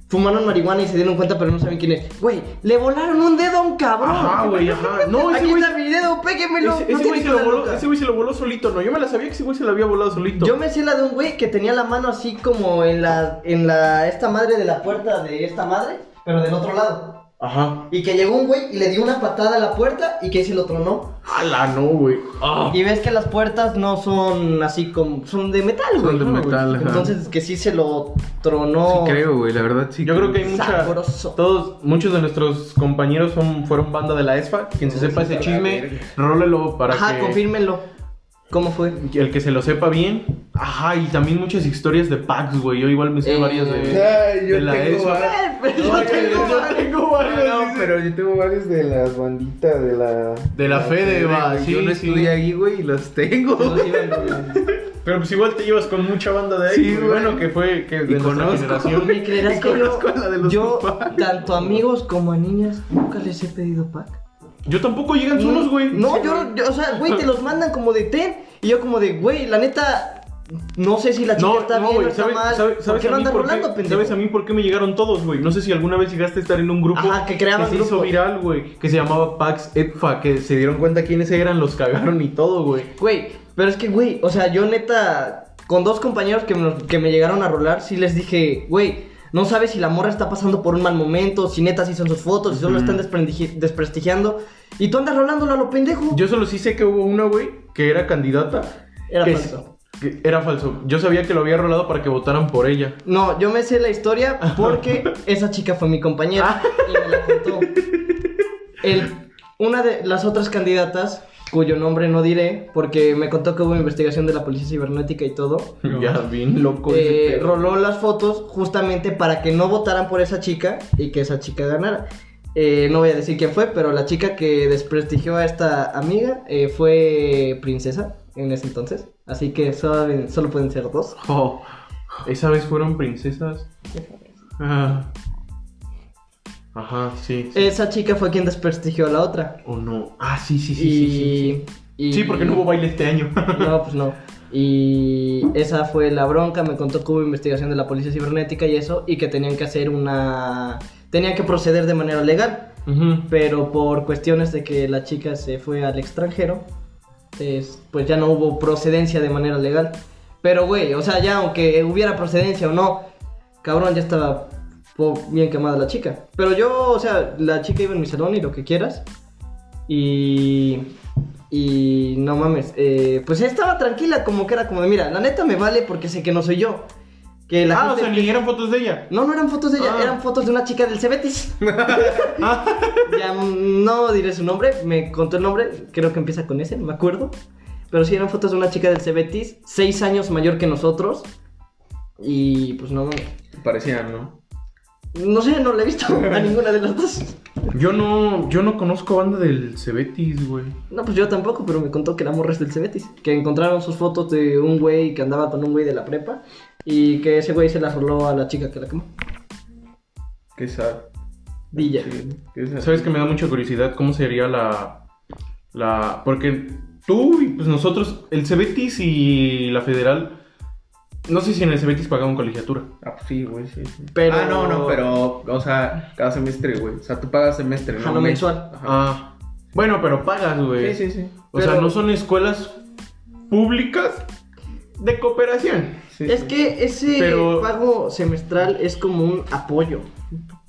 [SPEAKER 1] fumaron marihuana y se dieron cuenta pero no saben quién es. Güey, le volaron un dedo a un cabrón.
[SPEAKER 2] Ajá, güey, ajá. No, ese
[SPEAKER 1] Aquí
[SPEAKER 2] güey-
[SPEAKER 1] está mi dedo, péguemelo.
[SPEAKER 2] ese,
[SPEAKER 1] no
[SPEAKER 2] güey se lo voló, ese güey se lo voló solito, no, yo me la sabía que ese güey se lo había volado solito.
[SPEAKER 1] Yo me sé la de un güey que tenía la mano así como en la, en la, esta madre de la puerta de esta madre, pero del otro lado.
[SPEAKER 2] Ajá.
[SPEAKER 1] Y que llegó un güey y le dio una patada a la puerta y que se lo tronó.
[SPEAKER 2] Ala, no, güey. Ah.
[SPEAKER 1] Y ves que las puertas no son así como, son de metal,
[SPEAKER 3] Son
[SPEAKER 1] güey.
[SPEAKER 3] de
[SPEAKER 1] ¿no, güey?
[SPEAKER 3] metal, ajá.
[SPEAKER 1] Entonces que sí se lo tronó.
[SPEAKER 3] Sí creo, güey, la verdad sí.
[SPEAKER 2] Yo creo que hay mucha.
[SPEAKER 1] Sabroso.
[SPEAKER 2] Todos, muchos de nuestros compañeros son, fueron banda de la ESFA. Quien se sepa ese chisme, rólelo para
[SPEAKER 1] Ajá,
[SPEAKER 2] que.
[SPEAKER 1] confírmenlo. ¿Cómo fue?
[SPEAKER 2] El que se lo sepa bien. Ajá, y también muchas historias de packs, güey. Yo igual me sé
[SPEAKER 1] Eh,
[SPEAKER 2] varias de,
[SPEAKER 3] Ay, yo
[SPEAKER 2] de la
[SPEAKER 3] tengo varias.
[SPEAKER 1] Eh, pero
[SPEAKER 3] No,
[SPEAKER 1] yo
[SPEAKER 3] yo-
[SPEAKER 1] tengo
[SPEAKER 3] yo
[SPEAKER 1] varias.
[SPEAKER 2] tengo varias,
[SPEAKER 3] No,
[SPEAKER 2] dice.
[SPEAKER 3] pero yo tengo varios de las banditas de la.
[SPEAKER 2] De la Fede, va, sí,
[SPEAKER 3] Yo no
[SPEAKER 2] sí.
[SPEAKER 3] estudié ahí, güey, y los tengo.
[SPEAKER 2] Pero pues igual te llevas con mucha banda de ahí.
[SPEAKER 3] Sí,
[SPEAKER 2] güey. Bueno, que fue que de
[SPEAKER 3] Y conozco.
[SPEAKER 2] generación.
[SPEAKER 1] ¿Me creerás
[SPEAKER 3] Y
[SPEAKER 1] que yo,
[SPEAKER 3] conozco a la de los
[SPEAKER 1] yo
[SPEAKER 3] papás.
[SPEAKER 1] tanto a amigos como a niñas, nunca les he pedido pack?
[SPEAKER 2] Yo tampoco llegan solos, güey.
[SPEAKER 1] No, yo, yo, o sea, güey, te los mandan como de ten. Y yo como de, güey, la neta, no sé si la chica
[SPEAKER 2] No,
[SPEAKER 1] está
[SPEAKER 2] no,
[SPEAKER 1] bien o está
[SPEAKER 2] ¿sabes,
[SPEAKER 1] mal.
[SPEAKER 2] sabes,
[SPEAKER 1] ¿Por qué
[SPEAKER 2] a
[SPEAKER 1] no
[SPEAKER 2] mí
[SPEAKER 1] andas
[SPEAKER 2] por
[SPEAKER 1] rolando,
[SPEAKER 2] qué,
[SPEAKER 1] pendejo?
[SPEAKER 2] ¿Sabes a mí por qué me llegaron todos, güey? No sé si alguna vez llegaste a estar en un grupo
[SPEAKER 1] Ajá, que creaban
[SPEAKER 2] se hizo viral, güey, que se llamaba Pax Edfa, que se dieron cuenta quiénes eran, los cagaron y todo, güey.
[SPEAKER 1] Güey, pero es que, güey, o sea, yo neta, con dos compañeros que me, que me llegaron a rolar, sí les dije, güey, no sabes si la morra está pasando por un mal momento, si neta sí son sus fotos, si solo están desprestigiando. Y tú andas rolándola a lo pendejo.
[SPEAKER 2] Yo solo sí sé que hubo una, güey, que era candidata.
[SPEAKER 1] Era
[SPEAKER 2] que
[SPEAKER 1] falso.
[SPEAKER 2] que era falso. Yo sabía que lo había rolado para que votaran por ella.
[SPEAKER 1] No, yo me sé la historia porque esa chica fue mi compañera y me la contó. El, una de las otras candidatas, cuyo nombre no diré, porque me contó que hubo investigación de la policía cibernética y todo,
[SPEAKER 2] Ya, bien loco.
[SPEAKER 1] eh, roló las fotos justamente para que no votaran por esa chica y que esa chica ganara. Eh, no voy a decir quién fue, pero la chica que desprestigió a esta amiga eh, fue princesa en ese entonces. Así que solo, solo pueden ser dos.
[SPEAKER 2] Oh, esa vez fueron princesas. Ah. Ajá, sí. sí.
[SPEAKER 1] Esa chica fue quien desprestigió a la otra.
[SPEAKER 2] ¿O no? Ah, sí, sí, sí,
[SPEAKER 1] y,
[SPEAKER 2] sí, sí, sí. porque no hubo baile este año.
[SPEAKER 1] No, pues no. Y esa fue la bronca. Me contó que hubo investigación de la policía cibernética y eso. Y que tenían que hacer una. Tenían que proceder de manera legal.
[SPEAKER 2] Ujú.
[SPEAKER 1] Pero por cuestiones de que la chica se fue al extranjero, es- pues ya no hubo procedencia de manera legal. Pero, güey, o sea, ya aunque hubiera procedencia o no, cabrón, ya estaba po- bien quemada la chica. Pero yo, o sea, la chica iba en mi salón y lo que quieras. Y. Y no mames, eh, pues estaba tranquila, como que era como de, mira, la neta me vale porque sé que no soy yo. Que la
[SPEAKER 2] Ah, o
[SPEAKER 1] gente-
[SPEAKER 2] sea, ni eran fotos de ella.
[SPEAKER 1] No, no eran fotos de ella,
[SPEAKER 2] Ah.
[SPEAKER 1] eran fotos de una chica del Cebetis.
[SPEAKER 2] Ah,
[SPEAKER 1] Ya no diré su nombre, me contó el nombre, creo que empieza con ese, no me acuerdo. Pero sí eran fotos de una chica del Cebetis, seis años mayor que nosotros. Y pues no,
[SPEAKER 3] Parecían, ¿no?
[SPEAKER 1] No sé, no la he visto a ninguna de las dos.
[SPEAKER 2] yo no, yo no conozco banda del Cebetis, güey.
[SPEAKER 1] No, pues yo tampoco, pero me contó que la morra es del Cebetis. Que encontraron sus fotos de un güey que andaba con un güey de la prepa. Y que ese güey se las roló a la chica que la quemó.
[SPEAKER 3] Qué sad.
[SPEAKER 1] Villa.
[SPEAKER 3] Sí, qué sad.
[SPEAKER 2] ¿Sabes que me da mucha curiosidad cómo sería la. la porque tú y pues nosotros, el Cebetis y la Federal. No sé si en el Cebetis pagaban colegiatura.
[SPEAKER 3] Ah, pues sí, güey, sí, sí.
[SPEAKER 1] Pero-
[SPEAKER 3] Ah, no, no, pero, o sea, cada semestre, güey. O sea, tú pagas semestre, no
[SPEAKER 1] no
[SPEAKER 3] mes.
[SPEAKER 1] mensual.
[SPEAKER 3] Ajá.
[SPEAKER 2] Ah. Bueno, pero pagas, güey.
[SPEAKER 3] Sí, sí, sí.
[SPEAKER 2] O sea, no son escuelas públicas de cooperación.
[SPEAKER 3] Sí,
[SPEAKER 1] Es
[SPEAKER 3] sí.
[SPEAKER 1] que ese
[SPEAKER 2] Pero-
[SPEAKER 1] pago semestral es como un apoyo.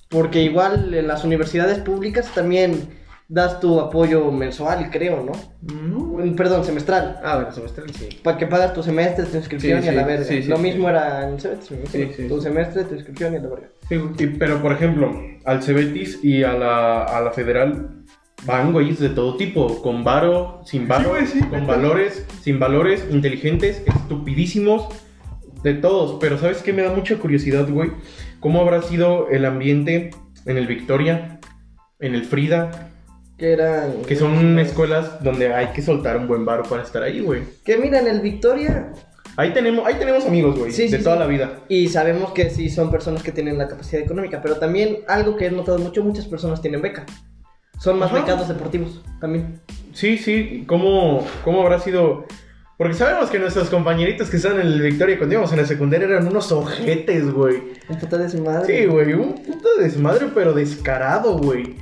[SPEAKER 1] Porque igual en las universidades públicas también das tu apoyo mensual, creo, ¿no?
[SPEAKER 3] No.
[SPEAKER 1] Perdón, semestral.
[SPEAKER 3] Ah, bueno, semestre sí.
[SPEAKER 1] Para que pagas tu semestre, tu inscripción
[SPEAKER 3] Sí,
[SPEAKER 1] y a la verga.
[SPEAKER 3] sí, sí,
[SPEAKER 1] Lo
[SPEAKER 3] sí.
[SPEAKER 1] mismo era en Cebetis.
[SPEAKER 3] Sí, sí,
[SPEAKER 1] Tu
[SPEAKER 3] sí.
[SPEAKER 1] semestre, tu inscripción y a la verga.
[SPEAKER 3] Sí, güey.
[SPEAKER 2] Y- pero, por ejemplo, al Cebetis y a la, a la Federal van güeyes de todo tipo, con varo, sin varo,
[SPEAKER 3] güey, sí.
[SPEAKER 2] con valores, sin valores, inteligentes, estupidísimos, de todos. Pero ¿sabes qué? Me da mucha curiosidad, güey. ¿Cómo habrá sido el ambiente en el Victoria en el Frida,
[SPEAKER 1] Que eran.
[SPEAKER 2] que son escuelas donde hay que soltar un buen varo para estar ahí, güey.
[SPEAKER 1] Que mira, en el Victoria.
[SPEAKER 2] Ahí tenemos, ahí tenemos amigos, güey,
[SPEAKER 1] Sí,
[SPEAKER 2] de
[SPEAKER 1] sí,
[SPEAKER 2] toda
[SPEAKER 1] sí.
[SPEAKER 2] la vida.
[SPEAKER 1] Y sabemos que sí son personas que tienen la capacidad económica. Pero también algo que he notado mucho: muchas personas tienen beca. Son más
[SPEAKER 2] Ajá.
[SPEAKER 1] becados deportivos también.
[SPEAKER 2] Sí, sí, ¿cómo, cómo habrá sido? Porque sabemos que nuestros compañeritos que están en el Victoria cuando íbamos en la secundaria eran unos ojetes, güey.
[SPEAKER 1] Un puta de su madre.
[SPEAKER 2] Sí, güey, un puto desmadre, pero descarado, güey.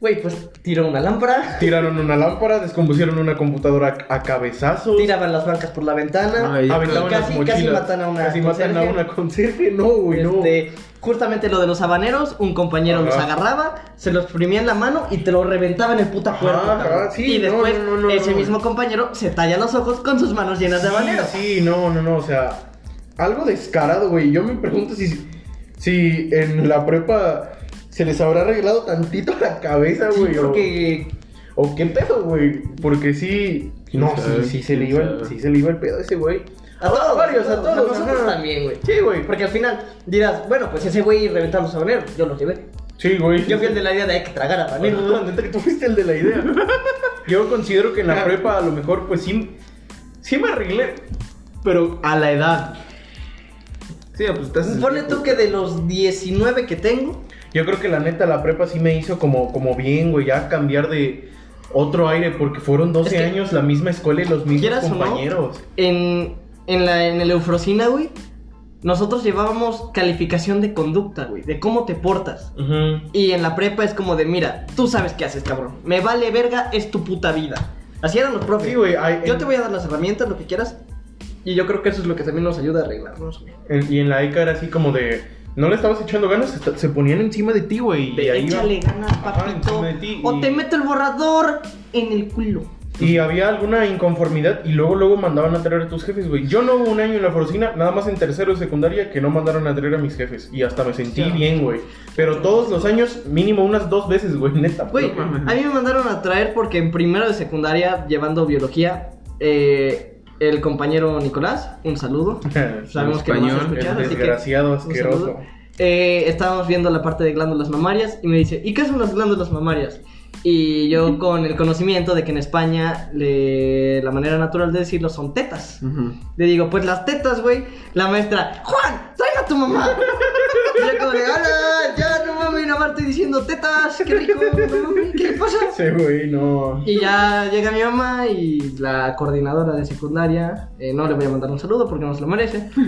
[SPEAKER 1] Güey, pues tiró una lámpara.
[SPEAKER 2] Tiraron una lámpara, descompusieron una computadora a cabezazos.
[SPEAKER 1] Tiraban las bancas por la ventana.
[SPEAKER 3] Ay,
[SPEAKER 2] aventaban
[SPEAKER 1] Y casi-
[SPEAKER 2] las
[SPEAKER 1] casi matan a una
[SPEAKER 2] Casi matan a
[SPEAKER 1] conserje.
[SPEAKER 2] una conserje. No, güey, no.
[SPEAKER 1] Este, justamente lo de los habaneros, un compañero los agarraba, se los exprimía en la mano y te lo reventaba en el puta cuerpo.
[SPEAKER 2] Ajá, sí,
[SPEAKER 1] y
[SPEAKER 2] no,
[SPEAKER 1] después
[SPEAKER 2] no, no, no,
[SPEAKER 1] ese
[SPEAKER 2] no.
[SPEAKER 1] mismo compañero se talla los ojos con sus manos llenas de habaneros.
[SPEAKER 2] Sí, sí, no, no, no, o sea, algo descarado, güey. Yo me pregunto si, si en la prepa se les habrá arreglado tantito la cabeza,
[SPEAKER 1] Sí,
[SPEAKER 2] güey. o-
[SPEAKER 1] porque
[SPEAKER 2] o, qué pedo, güey. Porque sí.
[SPEAKER 3] ¿Quién
[SPEAKER 2] No,
[SPEAKER 3] sabe?
[SPEAKER 2] sí, sí se le
[SPEAKER 3] ¿Quién
[SPEAKER 2] iba, el, sí se le iba el pedo a ese güey.
[SPEAKER 1] a todos,
[SPEAKER 2] varios, a todos.
[SPEAKER 1] nosotros
[SPEAKER 2] ajá.
[SPEAKER 1] también, güey.
[SPEAKER 2] Sí, güey.
[SPEAKER 1] Porque al final dirás, bueno, pues ese güey reventaba los habaneros, yo los llevé.
[SPEAKER 2] Sí, güey.
[SPEAKER 1] Yo fui el de la idea de que tragar habaneros.
[SPEAKER 2] No, neta que tú fuiste el de la idea. Yo considero que en la prepa a lo mejor pues sí, sí me arreglé, pero a la edad.
[SPEAKER 3] Sí, pues estás.
[SPEAKER 1] Ponle tú que de los 19 que tengo,
[SPEAKER 2] Yo creo que la neta la prepa sí me hizo como, como bien, güey, ya cambiar de otro aire, porque fueron 12
[SPEAKER 1] Es que-
[SPEAKER 2] años la misma escuela y los mismos
[SPEAKER 1] o no,
[SPEAKER 2] compañeros.
[SPEAKER 1] en, en, la, en el Eufrosina, güey, nosotros llevábamos calificación de conducta, güey, de cómo te portas. Y en la prepa es como de, mira, tú sabes qué haces, cabrón. Me vale verga, es tu puta vida. Así eran los profes.
[SPEAKER 2] Sí, güey, hay-
[SPEAKER 1] Yo
[SPEAKER 2] en-
[SPEAKER 1] te voy a dar las herramientas, lo que quieras. Y yo creo que eso es lo que también nos ayuda a arreglarnos, güey.
[SPEAKER 2] En- y en la ECA era así como de, no le estabas echando ganas, se, ponían encima de ti, güey. Y
[SPEAKER 1] De
[SPEAKER 2] ahí
[SPEAKER 1] échale ganas, papito.
[SPEAKER 2] de ti,
[SPEAKER 1] O
[SPEAKER 2] y-
[SPEAKER 1] te meto el borrador en el culo.
[SPEAKER 2] Y había alguna inconformidad y luego luego mandaban a traer a tus jefes, güey. Yo no hubo un año en la forcina, nada más en tercero de secundaria, que no mandaron a traer a mis jefes. Y hasta me sentí
[SPEAKER 1] Sí.
[SPEAKER 2] bien, güey. Pero todos los años, mínimo unas dos veces, güey, neta.
[SPEAKER 1] Güey, a mí me mandaron a traer porque en primero de secundaria, llevando biología, eh, el compañero Nicolás, un saludo. Sabemos que no vas a
[SPEAKER 3] Español,
[SPEAKER 1] escuchar,
[SPEAKER 2] el
[SPEAKER 1] así que
[SPEAKER 2] desgraciado asqueroso.
[SPEAKER 1] Eh, estábamos viendo la parte de glándulas mamarias y me dice, ¿y qué son las glándulas mamarias? Y yo con el conocimiento de que en España le- la manera natural de decirlo son tetas. Le digo, pues las tetas, güey. La maestra, Juan, traiga a tu mamá. Y yo como de, ¡Hala! Ya más estoy diciendo tetas, qué rico, ¿qué le pasa?
[SPEAKER 2] Sí, güey, no.
[SPEAKER 1] Y ya llega mi mamá y la coordinadora de secundaria, eh, no le voy a mandar un saludo porque no se lo merece.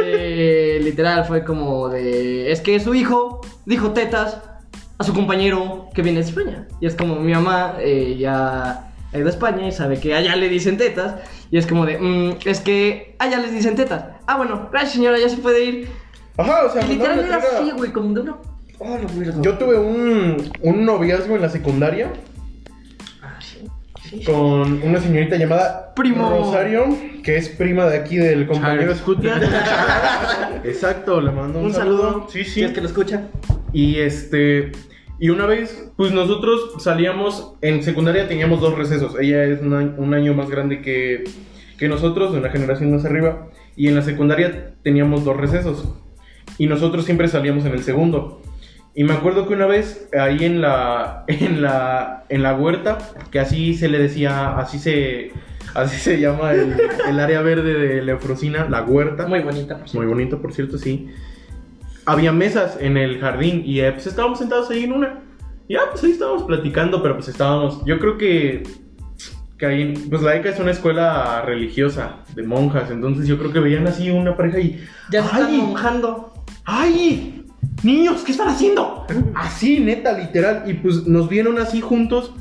[SPEAKER 1] Eh, literal fue como de, es que su hijo dijo tetas a su compañero que viene de España. Y es como mi mamá eh, ya ha ido a España y sabe que allá le dicen tetas. Y es como de, "Mm, es que allá les dicen tetas. Ah, bueno, gracias señora, ya se puede ir.
[SPEAKER 2] Ajá, o sea,
[SPEAKER 1] literal era así, güey, como de una... Oh, lo weirdo.
[SPEAKER 2] Yo tuve un, un noviazgo en la secundaria
[SPEAKER 1] Ah, sí, sí, sí.
[SPEAKER 2] con una señorita llamada
[SPEAKER 1] Primo.
[SPEAKER 2] Rosario, que es prima de aquí del compañero
[SPEAKER 3] Chale.
[SPEAKER 2] Scutia. Exacto, le mando un,
[SPEAKER 1] Un saludo.
[SPEAKER 2] Sí, sí.
[SPEAKER 1] Es que lo escucha.
[SPEAKER 2] Y este. Y una vez, pues nosotros salíamos. En secundaria teníamos dos recesos. Ella es un año, un año más grande que, que nosotros, de una generación más arriba. Y en la secundaria teníamos dos recesos. Y nosotros siempre salíamos en el segundo. Y me acuerdo que una vez ahí en la, en la, en la huerta, que así se le decía, así se, así se llama el, el área verde de la Eufrosina, la huerta.
[SPEAKER 1] Muy bonita, por
[SPEAKER 2] Muy
[SPEAKER 1] cierto.
[SPEAKER 2] bonito, por cierto, sí. Había mesas en el jardín y eh, pues estábamos sentados ahí en una. Ya, pues ahí estábamos platicando, pero pues estábamos. Yo creo que. que ahí, pues la ECA es una escuela religiosa de monjas, entonces yo creo que veían así una pareja y.
[SPEAKER 1] Ya se están
[SPEAKER 2] ¡Ay! ¡Ay! Niños, ¿qué están haciendo? Así, neta, literal. Y pues nos vieron así juntos.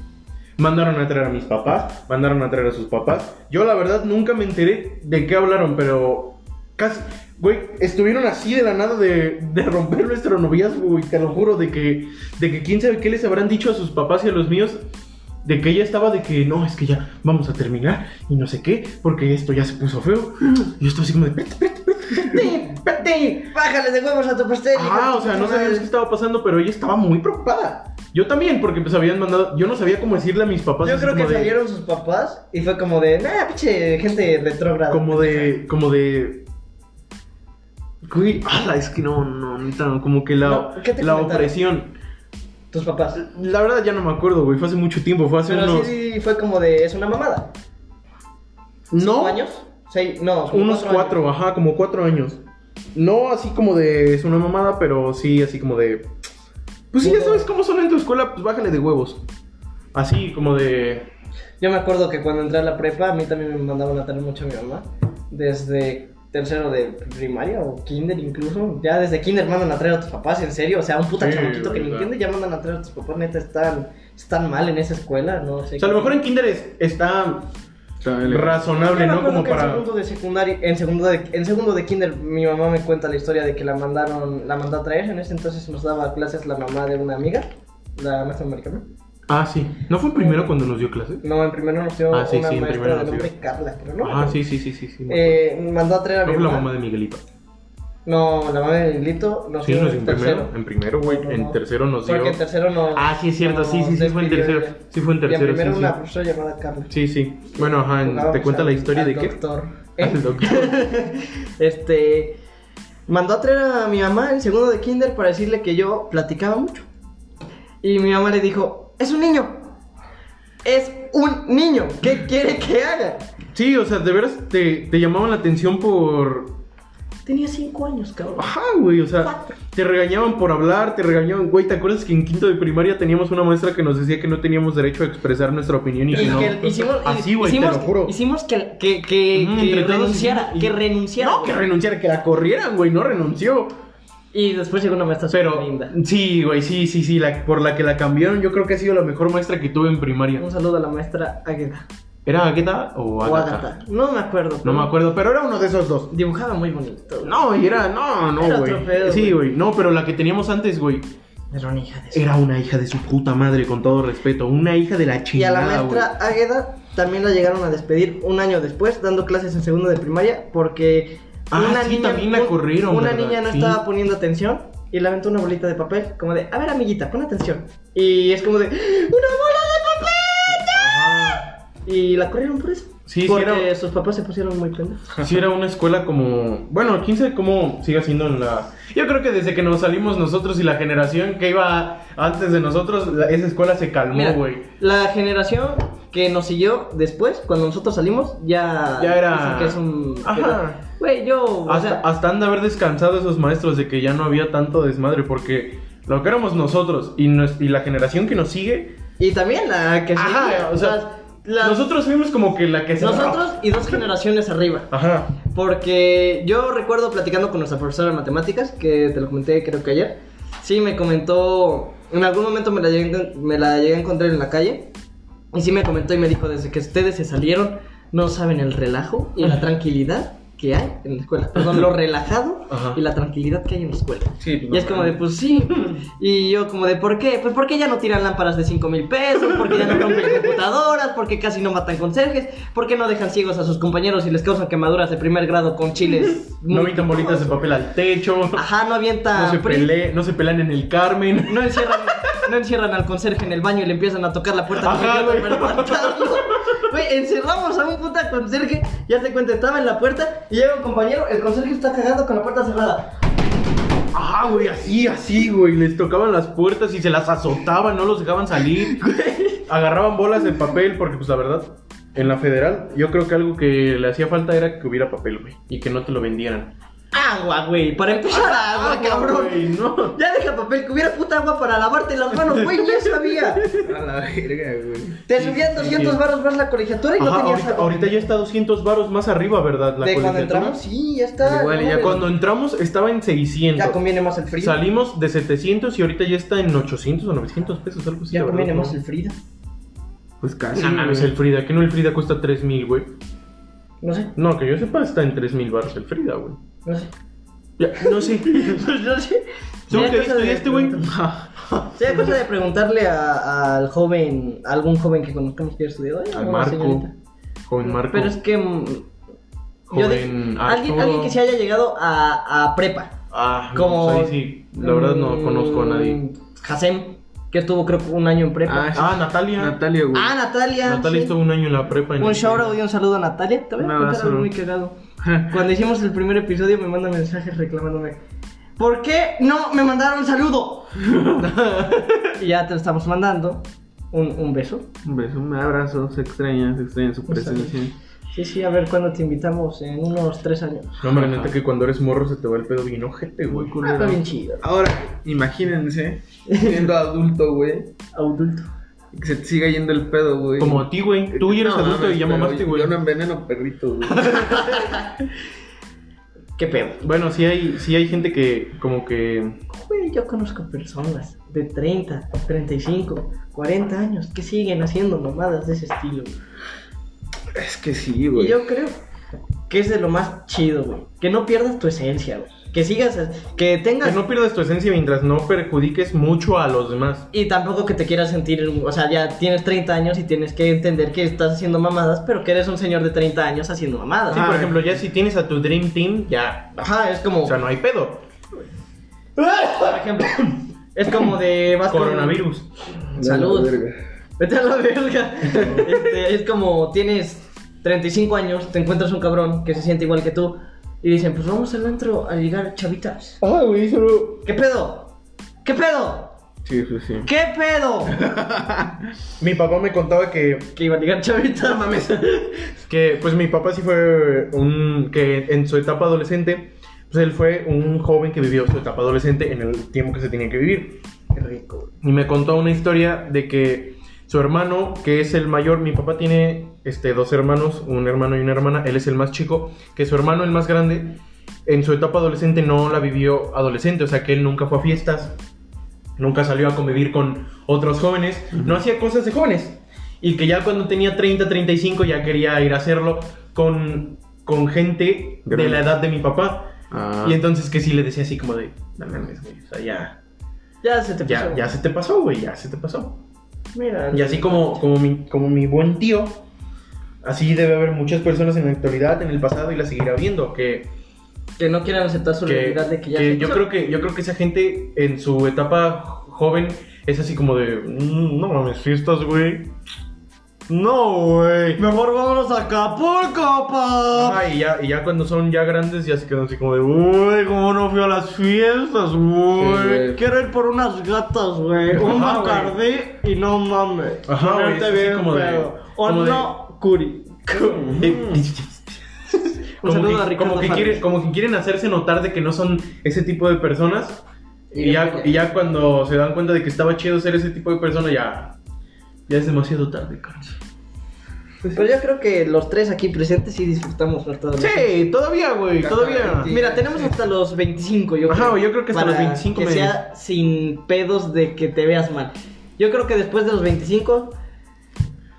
[SPEAKER 2] Mandaron a traer a mis papás, mandaron a traer a sus papás. Yo la verdad nunca me enteré de qué hablaron, pero casi, güey, estuvieron así de la nada de, de romper nuestro noviazgo, güey, te lo juro, de que, de que quién sabe qué les habrán dicho a sus papás y a los míos. De que ella estaba de que no, es que ya vamos a terminar y no sé qué, porque esto ya se puso feo. Y yo estaba así como de, espérate, espérate, espérate.
[SPEAKER 1] Bájale de huevos a tu pastel.
[SPEAKER 2] Ah, o sea, no sabíamos qué estaba pasando, pero ella estaba muy preocupada. Yo también, porque pues habían mandado. Yo no sabía cómo decirle a mis papás.
[SPEAKER 1] Yo creo que
[SPEAKER 2] de-
[SPEAKER 1] salieron sus papás y fue como de, nah, pinche gente retrógrada.
[SPEAKER 2] Como de. Como de.
[SPEAKER 3] Güey, ala, es que no, no, no, como que la,
[SPEAKER 1] No, ¿qué te
[SPEAKER 3] la opresión.
[SPEAKER 1] Tus papás.
[SPEAKER 2] La verdad ya no me acuerdo, güey. Fue hace mucho tiempo. Fue hace
[SPEAKER 1] Pero
[SPEAKER 2] unos.
[SPEAKER 1] sí fue como de, es una mamada.
[SPEAKER 2] no.
[SPEAKER 1] ¿Cinco años? Seis, no,
[SPEAKER 2] Unos cuatro, ajá, como cuatro años. No así como de. Es una mamada, pero sí así como de. Pues sí, ya sabes cómo son en tu escuela, pues bájale de huevos. Así como de.
[SPEAKER 1] Yo me acuerdo que cuando entré a la prepa, a mí también me mandaban a tener mucho a mi mamá. Desde tercero de primaria o kinder incluso. Ya desde kinder mandan a traer a tus papás, en serio. O sea, un puta
[SPEAKER 2] Sí,
[SPEAKER 1] chamaquito que ni entiende ya mandan a traer a tus papás. Neta, están, están mal en esa escuela, no sé.
[SPEAKER 2] O sea, a lo mejor en Kinder es- está razonable, ¿no? Como
[SPEAKER 1] que en
[SPEAKER 2] para.
[SPEAKER 1] segundo de secundaria, en segundo de, en segundo de kinder, mi mamá me cuenta la historia de que la mandaron, la mandó a traer. En ese entonces nos daba clases la mamá de una amiga, la maestra americana.
[SPEAKER 2] Ah, sí. ¿No fue en primero cuando nos dio clase?
[SPEAKER 1] No, en primero nos dio
[SPEAKER 2] Ah, sí,
[SPEAKER 1] una
[SPEAKER 2] sí, en
[SPEAKER 1] maestra de
[SPEAKER 2] nos dio.
[SPEAKER 1] nombre Carla, no.
[SPEAKER 2] Ah, sí, sí, sí, sí. sí.
[SPEAKER 1] Eh, mandó a traer a mi
[SPEAKER 2] Creo que la
[SPEAKER 1] mamá.
[SPEAKER 2] de Miguelito.
[SPEAKER 1] No, la mamá de Miguelito nos
[SPEAKER 2] Sí,
[SPEAKER 1] dio
[SPEAKER 2] nos
[SPEAKER 1] en
[SPEAKER 2] en
[SPEAKER 1] tercero.
[SPEAKER 2] primero. En primero, güey.
[SPEAKER 1] No, no,
[SPEAKER 2] En
[SPEAKER 1] no.
[SPEAKER 2] tercero nos dio.
[SPEAKER 1] Porque en tercero no.
[SPEAKER 2] Ah, sí, es cierto. Sí, sí, sí, fue en tercero. Sí, fue en
[SPEAKER 1] Y en
[SPEAKER 2] tercero.
[SPEAKER 1] primero
[SPEAKER 2] Sí,
[SPEAKER 1] una
[SPEAKER 2] sí.
[SPEAKER 1] profesora llamada Carla.
[SPEAKER 2] Sí, sí. Bueno, ajá. en- ¿Te cuenta la historia de qué?
[SPEAKER 1] doctor. ¿Eh?
[SPEAKER 2] doctor.
[SPEAKER 1] Este. Mandó a traer a mi mamá en segundo de kinder para decirle que yo platicaba mucho. Y mi mamá le dijo: Es un niño. Es un niño. ¿Qué quiere que haga?
[SPEAKER 2] Sí, o sea, de veras te, te llamaban la atención por.
[SPEAKER 1] Tenía cinco años, cabrón.
[SPEAKER 2] Ajá, güey, o sea, te regañaban por hablar, te regañaban, güey, ¿te acuerdas que en quinto de primaria teníamos una maestra que nos decía que no teníamos derecho a expresar nuestra opinión y,
[SPEAKER 1] Y
[SPEAKER 2] que no?
[SPEAKER 1] hicimos,
[SPEAKER 2] Así, güey, te
[SPEAKER 1] hicimos,
[SPEAKER 2] lo juro.
[SPEAKER 1] Hicimos que, que, que, renunciara,
[SPEAKER 2] y-
[SPEAKER 1] que renunciara.
[SPEAKER 2] No, que renunciara, que la corrieran, güey, no renunció.
[SPEAKER 1] Y después llegó una maestra
[SPEAKER 2] Pero,
[SPEAKER 1] linda.
[SPEAKER 2] sí, güey, sí, sí, sí, la, por la que la cambiaron, yo creo que ha sido la mejor maestra que tuve en primaria.
[SPEAKER 1] Un saludo a la maestra Águeda.
[SPEAKER 2] ¿Era Agueda o Agatha?
[SPEAKER 1] No me acuerdo.
[SPEAKER 2] No me acuerdo, pero era uno de esos dos.
[SPEAKER 1] Dibujaba muy bonito.
[SPEAKER 2] No, y era, no, no, güey. Sí,
[SPEAKER 1] güey.
[SPEAKER 2] no, pero la que teníamos antes, güey,
[SPEAKER 1] Era una hija de su-
[SPEAKER 2] era una hija de su puta madre, con todo respeto. Una hija de la
[SPEAKER 1] Y a
[SPEAKER 2] chingada,
[SPEAKER 1] la maestra Águeda también la llegaron a despedir un año después, dando clases en segundo de primaria, porque
[SPEAKER 2] Ah, sí, también la corrieron,
[SPEAKER 1] Una
[SPEAKER 2] ¿verdad?
[SPEAKER 1] niña no
[SPEAKER 2] Sí.
[SPEAKER 1] estaba poniendo atención y le aventó una bolita de papel, como de, a ver, amiguita, pon atención. Y es como de, ¡una bola de papel!
[SPEAKER 2] Ajá.
[SPEAKER 1] Y la corrieron por eso.
[SPEAKER 2] Sí, sí,
[SPEAKER 1] porque
[SPEAKER 2] era-
[SPEAKER 1] sus papás se pusieron muy pendejos.
[SPEAKER 2] Sí, era una escuela como. Bueno, quién sabe cómo siga siendo en la. Yo creo que desde que nos salimos nosotros y la generación que iba antes de nosotros, la- esa escuela se calmó, güey.
[SPEAKER 1] la generación que nos siguió después, cuando nosotros salimos, ya,
[SPEAKER 2] Ya era-
[SPEAKER 1] dicen que es un...
[SPEAKER 2] Ajá.
[SPEAKER 1] Güey, yo...
[SPEAKER 2] Hasta, hasta han de haber descansado esos maestros de que ya no había tanto desmadre, porque lo que éramos nosotros y, nos- y la generación que nos sigue.
[SPEAKER 1] y también la que
[SPEAKER 2] Ajá,
[SPEAKER 1] seguía,
[SPEAKER 2] o sea,
[SPEAKER 1] las- las-
[SPEAKER 2] nosotros fuimos como que la que se.
[SPEAKER 1] nosotros y dos generaciones arriba.
[SPEAKER 2] Ajá.
[SPEAKER 1] Porque yo recuerdo platicando con nuestra profesora de matemáticas, que te lo comenté creo que ayer. Sí, me comentó, en algún momento me la llegué, me la llegué a encontrar en la calle. Y sí me comentó y me dijo, desde que ustedes se salieron, no saben el relajo y la tranquilidad que hay en la escuela. Perdón, lo relajado
[SPEAKER 2] Ajá.
[SPEAKER 1] y la tranquilidad que hay en la escuela.
[SPEAKER 2] Sí, pues,
[SPEAKER 1] Y es como de, pues sí. Y yo como de, ¿por qué? Pues porque ya no tiran lámparas de 5 mil pesos, porque ya no rompen computadoras, porque casi no matan conserjes, porque no dejan ciegos a sus compañeros y les causan quemaduras de primer grado con chiles.
[SPEAKER 2] No avientan bolitas de papel al techo.
[SPEAKER 1] Ajá, no avienta...
[SPEAKER 2] No se, pele- no se pelean en el Carmen.
[SPEAKER 1] no encierran, no encierran al conserje en el baño y le empiezan a tocar la puerta
[SPEAKER 2] Ajá,
[SPEAKER 1] para levantarlo. Güey, encerramos a un puta conserje, ya se cuenta, estaba en la puerta y llega un compañero, el conserje está cagando con la puerta cerrada.
[SPEAKER 2] Ah, güey, así, así, güey. Les tocaban las puertas y se las azotaban, no los dejaban salir. Agarraban bolas de papel, porque, pues, la verdad, en la federal, yo creo que algo que le hacía falta era que hubiera papel, güey. Y que no te lo vendieran.
[SPEAKER 1] Agua, güey, para empezar agua,
[SPEAKER 2] Agua,
[SPEAKER 1] cabrón.
[SPEAKER 2] no.
[SPEAKER 1] Ya deja papel, que hubiera puta agua para lavarte las manos, güey, ya sabía.
[SPEAKER 3] A la verga, güey.
[SPEAKER 1] Te subían 200
[SPEAKER 2] sí.
[SPEAKER 1] varos más la colegiatura y no tenías
[SPEAKER 2] ahorita,
[SPEAKER 1] agua.
[SPEAKER 2] ahorita ya está 200 varos más arriba, ¿verdad? La
[SPEAKER 1] De cuando entramos, sí, ya está.
[SPEAKER 3] Igual,
[SPEAKER 1] no,
[SPEAKER 3] ya.
[SPEAKER 2] Cuando entramos estaba en 600.
[SPEAKER 1] Ya conviene más el frío.
[SPEAKER 2] Salimos de 700 y ahorita ya está en 800 o 900 pesos, algo así.
[SPEAKER 1] Ya
[SPEAKER 2] verdad,
[SPEAKER 1] conviene
[SPEAKER 2] ¿no?
[SPEAKER 1] más el Frida.
[SPEAKER 3] Pues casi.
[SPEAKER 2] No
[SPEAKER 3] güey.
[SPEAKER 2] el Frida. ¿Que no el Frida cuesta 3000, güey?
[SPEAKER 1] No sé,
[SPEAKER 2] No, que yo sepa, está en 3000 baros el Frida, güey.
[SPEAKER 1] no sé.
[SPEAKER 2] Ya, no sé.
[SPEAKER 1] Pues no sé.
[SPEAKER 2] ¿Tú
[SPEAKER 1] Sería
[SPEAKER 2] qué
[SPEAKER 1] cosa de
[SPEAKER 2] estudiaste, güey?
[SPEAKER 1] preguntar- Sería cosa de preguntarle a- al joven, a algún joven que conozcamos que haya estudiado.
[SPEAKER 2] Al Marco.
[SPEAKER 1] señorita.
[SPEAKER 2] Joven Marco.
[SPEAKER 1] Pero es que. mm, yo
[SPEAKER 2] Joven
[SPEAKER 1] alguien, alguien que se haya llegado a, a prepa.
[SPEAKER 2] Ah,
[SPEAKER 1] Como.
[SPEAKER 2] como. sí, la verdad no
[SPEAKER 1] mm,
[SPEAKER 2] conozco a nadie.
[SPEAKER 1] Hasem, que estuvo creo que un año en prepa.
[SPEAKER 3] Ah, sí.
[SPEAKER 2] Ah, Natalia.
[SPEAKER 3] Natalia, güey.
[SPEAKER 1] Ah, Natalia.
[SPEAKER 2] Natalia
[SPEAKER 1] sí.
[SPEAKER 2] estuvo un año en la prepa. en
[SPEAKER 1] Un shout out y un saludo a Natalia. Te voy a contar algo muy cagado. Cuando hicimos el primer episodio me manda mensajes reclamándome. ¿por qué no me mandaron saludo? y ya te lo estamos mandando. Un, un beso.
[SPEAKER 3] Un beso, un abrazo, se extraña, se extraña su presencia.
[SPEAKER 1] Sí, sí, a ver cuándo te invitamos en unos tres años.
[SPEAKER 2] No, hombre,
[SPEAKER 3] Ajá.
[SPEAKER 2] neta que cuando eres morro se te va el pedo bien ojete, güey.
[SPEAKER 1] Ah, está bien chido.
[SPEAKER 3] Ahora, imagínense, siendo adulto, güey,
[SPEAKER 1] Adulto.
[SPEAKER 3] que se te siga yendo el pedo, güey.
[SPEAKER 2] Como a ti, güey. Tú ya eres
[SPEAKER 3] No,
[SPEAKER 2] adulto
[SPEAKER 3] mames,
[SPEAKER 2] y ya mamaste, güey.
[SPEAKER 3] Yo no enveneno perritos, güey.
[SPEAKER 1] ¿Qué pedo?
[SPEAKER 2] Bueno, sí hay, sí hay gente que como que...
[SPEAKER 1] Güey, yo conozco personas de 30, 35, 40 años que siguen haciendo mamadas de ese estilo. güey.
[SPEAKER 3] Es que sí,
[SPEAKER 1] Y
[SPEAKER 3] güey.
[SPEAKER 1] yo creo que es de lo más chido, güey. Que no pierdas tu esencia, güey. Que sigas, que tengas...
[SPEAKER 2] Que no pierdas tu esencia mientras no perjudiques mucho a los demás.
[SPEAKER 1] Y tampoco que te quieras sentir, o sea, ya tienes 30 años y tienes que entender que estás haciendo mamadas, pero que eres un señor de 30 años haciendo mamadas.
[SPEAKER 2] Sí,
[SPEAKER 3] Ah.
[SPEAKER 2] por ejemplo, ya si tienes a tu Dream Team, ya...
[SPEAKER 1] Ajá, es como...
[SPEAKER 2] O sea, no hay pedo.
[SPEAKER 1] Por ejemplo, es como de... vas con-
[SPEAKER 2] Coronavirus.
[SPEAKER 1] Salud.
[SPEAKER 3] La verga.
[SPEAKER 1] Vete a la verga. Este, es como tienes 35 años, te encuentras un cabrón que se siente igual que tú y dicen, pues vamos al antro a ligar chavitas.
[SPEAKER 2] Ah, güey, solo...
[SPEAKER 1] ¿Qué pedo? ¿Qué pedo?
[SPEAKER 3] Sí, sí, sí.
[SPEAKER 1] ¿Qué pedo?
[SPEAKER 2] Mi papá me contaba que
[SPEAKER 1] Que iba a ligar chavitas. mames.
[SPEAKER 2] que pues mi papá sí fue un que en su etapa adolescente pues él fue un joven que vivió su etapa adolescente en el tiempo que se tenía que vivir
[SPEAKER 1] Qué rico.
[SPEAKER 2] y me contó una historia de que su hermano que es el mayor mi papá tiene este dos hermanos un hermano y una hermana él es el más chico que su hermano el más grande en su etapa adolescente no la vivió adolescente o sea que él nunca fue a fiestas nunca salió a convivir con otros jóvenes, no hacía cosas de jóvenes. Y que ya cuando tenía 30, 35 ya quería ir a hacerlo con, con gente de
[SPEAKER 3] Grande.
[SPEAKER 2] la edad de mi papá.
[SPEAKER 3] Ah.
[SPEAKER 2] Y entonces que sí le decía así como de, no mames, güey, o sea, ya,
[SPEAKER 1] Ya se te
[SPEAKER 2] ya,
[SPEAKER 1] pasó.
[SPEAKER 2] ya se te pasó, güey, ya se te pasó.
[SPEAKER 1] Mira.
[SPEAKER 2] Y así como, como, mi, como mi buen tío, así debe haber muchas personas en la actualidad, en el pasado y la seguirá viendo, que
[SPEAKER 1] Que no quieran aceptar su
[SPEAKER 2] que,
[SPEAKER 1] realidad de que ya
[SPEAKER 2] que
[SPEAKER 1] se
[SPEAKER 2] yo creo que yo creo que esa gente en su etapa joven es así como de "Mm, no mames fiestas güey no güey
[SPEAKER 1] Mejor vámonos a Acapulco, pa.
[SPEAKER 2] Ajá, y ya, y ya cuando son ya grandes ya se quedan así como de uy cómo no fui a las fiestas güey
[SPEAKER 3] güey.
[SPEAKER 1] Quiero ir por unas gatas, güey. Un Bacardí y no mames.
[SPEAKER 2] Ajá, güey,
[SPEAKER 1] bien
[SPEAKER 2] como de-
[SPEAKER 1] pedo. O
[SPEAKER 2] como de-
[SPEAKER 1] no, Curi. Un
[SPEAKER 2] como,
[SPEAKER 1] saludo
[SPEAKER 2] que,
[SPEAKER 1] a Ricardo
[SPEAKER 2] como, que quieren, como que quieren hacerse notar de que no son ese tipo de personas y,
[SPEAKER 1] Y
[SPEAKER 2] ya,
[SPEAKER 1] ya-
[SPEAKER 2] y ya cuando se dan cuenta de que estaba chido ser ese tipo de persona ya ya es demasiado tarde Carlos.
[SPEAKER 1] Pero yo creo que los tres aquí presentes sí disfrutamos nuestra.
[SPEAKER 2] Sí, todavía, güey, todavía.
[SPEAKER 1] Mira, tenemos hasta los 25, yo
[SPEAKER 2] Ajá,
[SPEAKER 1] creo.
[SPEAKER 2] yo creo que hasta
[SPEAKER 1] para
[SPEAKER 2] los 25
[SPEAKER 1] Que
[SPEAKER 2] me-
[SPEAKER 1] sea sin pedos de que te veas mal. Yo creo que después de los 25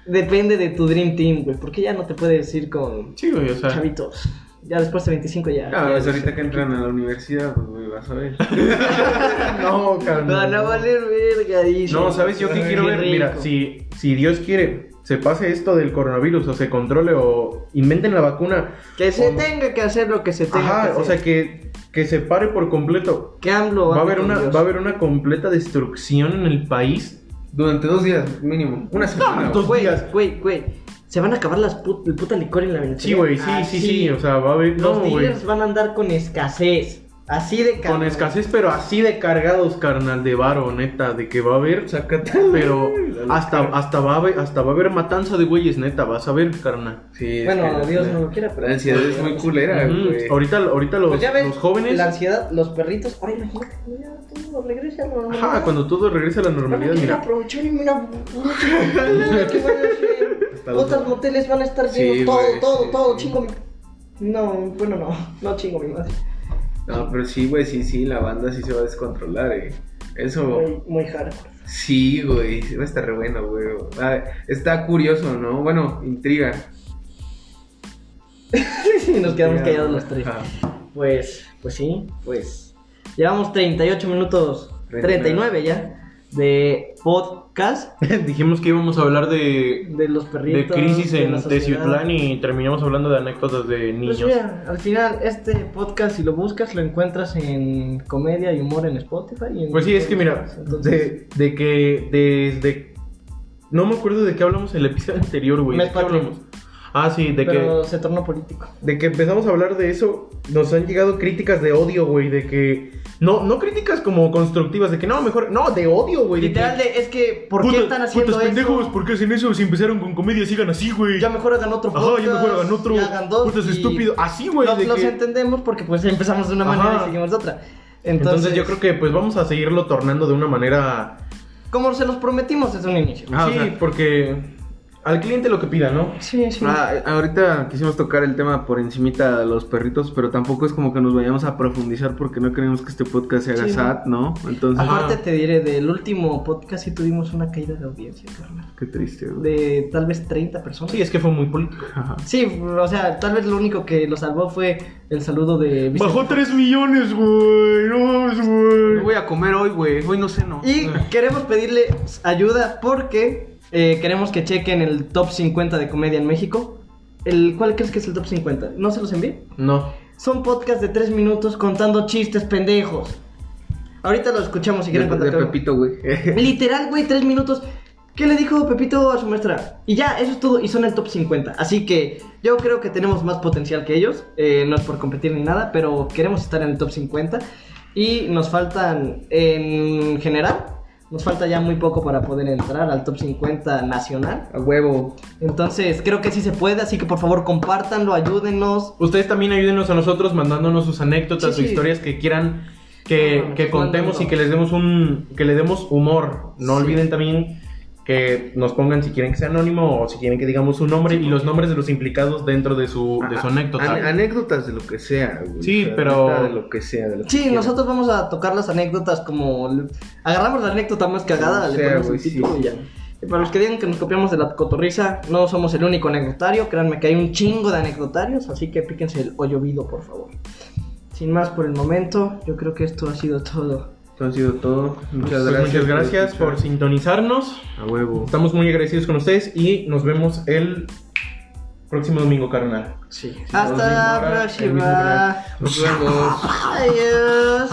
[SPEAKER 1] depende de tu Dream Team, güey. Porque ya no te puedes ir con
[SPEAKER 2] Sí, güey, o sea.
[SPEAKER 1] chavitos. Ya después de 25 ya.
[SPEAKER 3] Ah,
[SPEAKER 1] ya
[SPEAKER 3] pues ahorita que entran a la universidad, pues, güey, vas a ver.
[SPEAKER 2] No,
[SPEAKER 1] No, no valer verga, dice.
[SPEAKER 2] No, ¿sabes yo qué quiero ver?
[SPEAKER 1] rico.
[SPEAKER 2] Mira, si, si Dios quiere, se pase esto del coronavirus o se controle o inventen la vacuna.
[SPEAKER 1] Que se
[SPEAKER 2] o-
[SPEAKER 1] tenga que hacer lo que se tenga que
[SPEAKER 2] Ajá,
[SPEAKER 1] hacer.
[SPEAKER 2] o sea, que, que se pare por completo.
[SPEAKER 1] que AMLO
[SPEAKER 2] Va a, haber una,
[SPEAKER 1] Dios.
[SPEAKER 2] va a haber una completa destrucción en el país.
[SPEAKER 3] Durante dos días, mínimo. Una semana.
[SPEAKER 2] dos
[SPEAKER 1] Güey,
[SPEAKER 2] días.
[SPEAKER 1] güey, güey. Se van a acabar las put el puta licor en la Venezuela.
[SPEAKER 2] Sí, güey, sí, sí, sí. O sea, va a haber.
[SPEAKER 1] Los
[SPEAKER 2] no, güey.
[SPEAKER 1] dealers van a andar con escasez. Así de
[SPEAKER 2] Con
[SPEAKER 1] cabrón.
[SPEAKER 2] escasez, pero así de cargados, carnal, de varo, neta, de que va a haber,
[SPEAKER 3] Sácate.
[SPEAKER 2] pero hasta, hasta, va a haber, hasta va a haber matanza de güeyes, neta, vas a ver, carnal.
[SPEAKER 3] Sí, es
[SPEAKER 1] Bueno,
[SPEAKER 3] que
[SPEAKER 1] Dios no lo quiera, pero.
[SPEAKER 3] La ansiedad es muy culera.
[SPEAKER 2] Ahorita, ahorita los,
[SPEAKER 1] Pues ya ves,
[SPEAKER 2] los jóvenes,
[SPEAKER 1] La ansiedad, los perritos. Ahora imagínate, ya todo regresa a la normalidad.
[SPEAKER 2] ajá, cuando todo regrese a la normalidad, mira,
[SPEAKER 1] aprovechar y mira. ¿Qué van a hacer?
[SPEAKER 3] Hasta los-
[SPEAKER 1] Otros moteles van a estar
[SPEAKER 3] Sí,
[SPEAKER 1] llenos. todo,
[SPEAKER 3] güey,
[SPEAKER 1] todo,
[SPEAKER 3] sí,
[SPEAKER 1] todo.
[SPEAKER 3] sí.
[SPEAKER 1] Chingo mi. No, bueno, no. No chingo mi madre.
[SPEAKER 3] No, pero sí, güey, sí, sí, la banda sí se va a descontrolar, eh. Eso.
[SPEAKER 1] Muy, muy hardcore.
[SPEAKER 3] Sí, güey, va a estar re bueno, güey. Ah, está curioso, ¿no? Bueno, intriga.
[SPEAKER 1] Y nos quedamos callados los tres.
[SPEAKER 3] Ajá.
[SPEAKER 1] Pues, pues sí, pues. Llevamos 38 minutos, 39,
[SPEAKER 3] 39
[SPEAKER 1] ya, de podcast
[SPEAKER 2] dijimos que íbamos a hablar de,
[SPEAKER 1] de los
[SPEAKER 2] de
[SPEAKER 1] perritos.
[SPEAKER 2] crisis
[SPEAKER 1] de
[SPEAKER 2] en
[SPEAKER 1] la sociedad.
[SPEAKER 2] Teciutlán y terminamos hablando de anécdotas de
[SPEAKER 1] Pues
[SPEAKER 2] niños.
[SPEAKER 1] mira, al final, este podcast, si lo buscas, lo encuentras en comedia y humor en Spotify. y en-
[SPEAKER 2] Pues sí, es que mira,
[SPEAKER 1] Entonces,
[SPEAKER 2] de, de que desde... No me acuerdo de qué hablamos en el episodio anterior, güey. ¿De
[SPEAKER 1] Mes
[SPEAKER 2] qué
[SPEAKER 1] patrio.
[SPEAKER 2] hablamos? Ah, sí, de
[SPEAKER 1] pero
[SPEAKER 2] que
[SPEAKER 1] se tornó político.
[SPEAKER 2] de que empezamos a hablar de eso, nos han llegado críticas de odio, güey, de que no no críticas como constructivas de que no, mejor no, de odio, güey. de
[SPEAKER 1] Literal,
[SPEAKER 2] que,
[SPEAKER 1] de, es que, ¿por qué
[SPEAKER 2] "Puta-
[SPEAKER 1] están haciendo
[SPEAKER 2] putas pendejos,
[SPEAKER 1] eso?
[SPEAKER 2] ¿por qué hacen eso? Si empezaron con comedia, sigan así, güey.
[SPEAKER 1] Ya mejor hagan otro
[SPEAKER 2] Ajá,
[SPEAKER 1] podcast.
[SPEAKER 2] ya mejor hagan otro.
[SPEAKER 1] y hagan dos.
[SPEAKER 2] Putas
[SPEAKER 1] y
[SPEAKER 2] estúpido. Así, güey,
[SPEAKER 1] Los,
[SPEAKER 2] de
[SPEAKER 1] los
[SPEAKER 2] que-
[SPEAKER 1] entendemos porque pues empezamos de una manera
[SPEAKER 2] Ajá.
[SPEAKER 1] y seguimos de otra.
[SPEAKER 2] Entonces,
[SPEAKER 1] Entonces,
[SPEAKER 2] yo creo que pues vamos a seguirlo tornando de una manera
[SPEAKER 1] Como se los prometimos desde un inicio.
[SPEAKER 3] Ah, o
[SPEAKER 2] sí,
[SPEAKER 3] sea-
[SPEAKER 2] porque al cliente lo que pida, ¿no?
[SPEAKER 1] Sí, sí.
[SPEAKER 3] Ah, ahorita quisimos tocar el tema por encimita de los perritos, pero tampoco es como que nos vayamos a profundizar porque no queremos que este podcast se haga
[SPEAKER 1] Sí, no.
[SPEAKER 3] sad, ¿no? Entonces.
[SPEAKER 1] Aparte te diré, del último podcast sí tuvimos una caída de audiencia, carnal.
[SPEAKER 3] qué triste, güey.
[SPEAKER 1] De tal vez 30 personas.
[SPEAKER 2] Sí, es que fue muy político.
[SPEAKER 3] Ajá.
[SPEAKER 1] Sí, o sea, tal vez lo único que lo salvó fue el saludo de Vicente.
[SPEAKER 2] Bajó 3 millones, güey. No mames,
[SPEAKER 3] No
[SPEAKER 2] güey.
[SPEAKER 3] voy a comer hoy, güey. Hoy no sé, no.
[SPEAKER 1] Y queremos pedirle ayuda porque eh, queremos que chequen el top 50 de comedia en México. El, ¿Cuál crees que es el top 50? ¿No se los envié?
[SPEAKER 2] No.
[SPEAKER 1] Son podcasts de 3 minutos contando chistes pendejos. Ahorita lo escuchamos si
[SPEAKER 3] de,
[SPEAKER 1] quieren
[SPEAKER 3] de
[SPEAKER 1] contar. algo.
[SPEAKER 3] Pepito, güey.
[SPEAKER 1] Literal, güey, 3 minutos. ¿Qué le dijo Pepito a su maestra? Y ya, eso es todo. Y son el top 50. Así que yo creo que tenemos más potencial que ellos. Eh, no es por competir ni nada, pero queremos estar en el top 50. Y nos faltan, en general, nos falta ya muy poco para poder entrar al top 50 nacional.
[SPEAKER 3] A huevo.
[SPEAKER 1] Entonces, creo que sí se puede. Así que por favor, compártanlo, ayúdennos.
[SPEAKER 2] Ustedes también ayúdenos a nosotros mandándonos sus anécdotas
[SPEAKER 1] Sí,
[SPEAKER 2] o
[SPEAKER 1] sí.
[SPEAKER 2] historias que quieran que,
[SPEAKER 1] No,
[SPEAKER 2] que contemos y que les demos un que le demos humor. No
[SPEAKER 1] Sí.
[SPEAKER 2] olviden también que nos pongan si quieren que sea anónimo o si quieren que digamos su nombre y los nombres de los implicados dentro de su, de su
[SPEAKER 3] An-
[SPEAKER 2] anécdota.
[SPEAKER 3] anécdotas de lo que sea, güey.
[SPEAKER 2] Sí, pero-
[SPEAKER 3] neta De lo que sea, de lo que
[SPEAKER 1] Sí,
[SPEAKER 3] quiera.
[SPEAKER 1] nosotros vamos a tocar las anécdotas como... Agarramos la anécdota más cagada, le
[SPEAKER 3] sea,
[SPEAKER 1] ponemos
[SPEAKER 3] güey,
[SPEAKER 1] el
[SPEAKER 3] sí.
[SPEAKER 1] y ya. Y para los que digan que nos copiamos de la cotorriza, no somos el único anecdotario. Créanme que hay un chingo de anecdotarios, así que píquense el hoyo vido, por favor. Sin más por el momento, yo creo que esto ha sido todo.
[SPEAKER 3] Esto ha sido todo. Muchas
[SPEAKER 2] Pues
[SPEAKER 3] gracias.
[SPEAKER 2] muchas gracias por sintonizarnos.
[SPEAKER 3] A huevo.
[SPEAKER 2] Estamos muy agradecidos con ustedes y nos vemos el próximo domingo, carnal.
[SPEAKER 1] Sí.
[SPEAKER 3] Sí,
[SPEAKER 1] Hasta la próxima.
[SPEAKER 3] Nos vemos.
[SPEAKER 1] Adiós.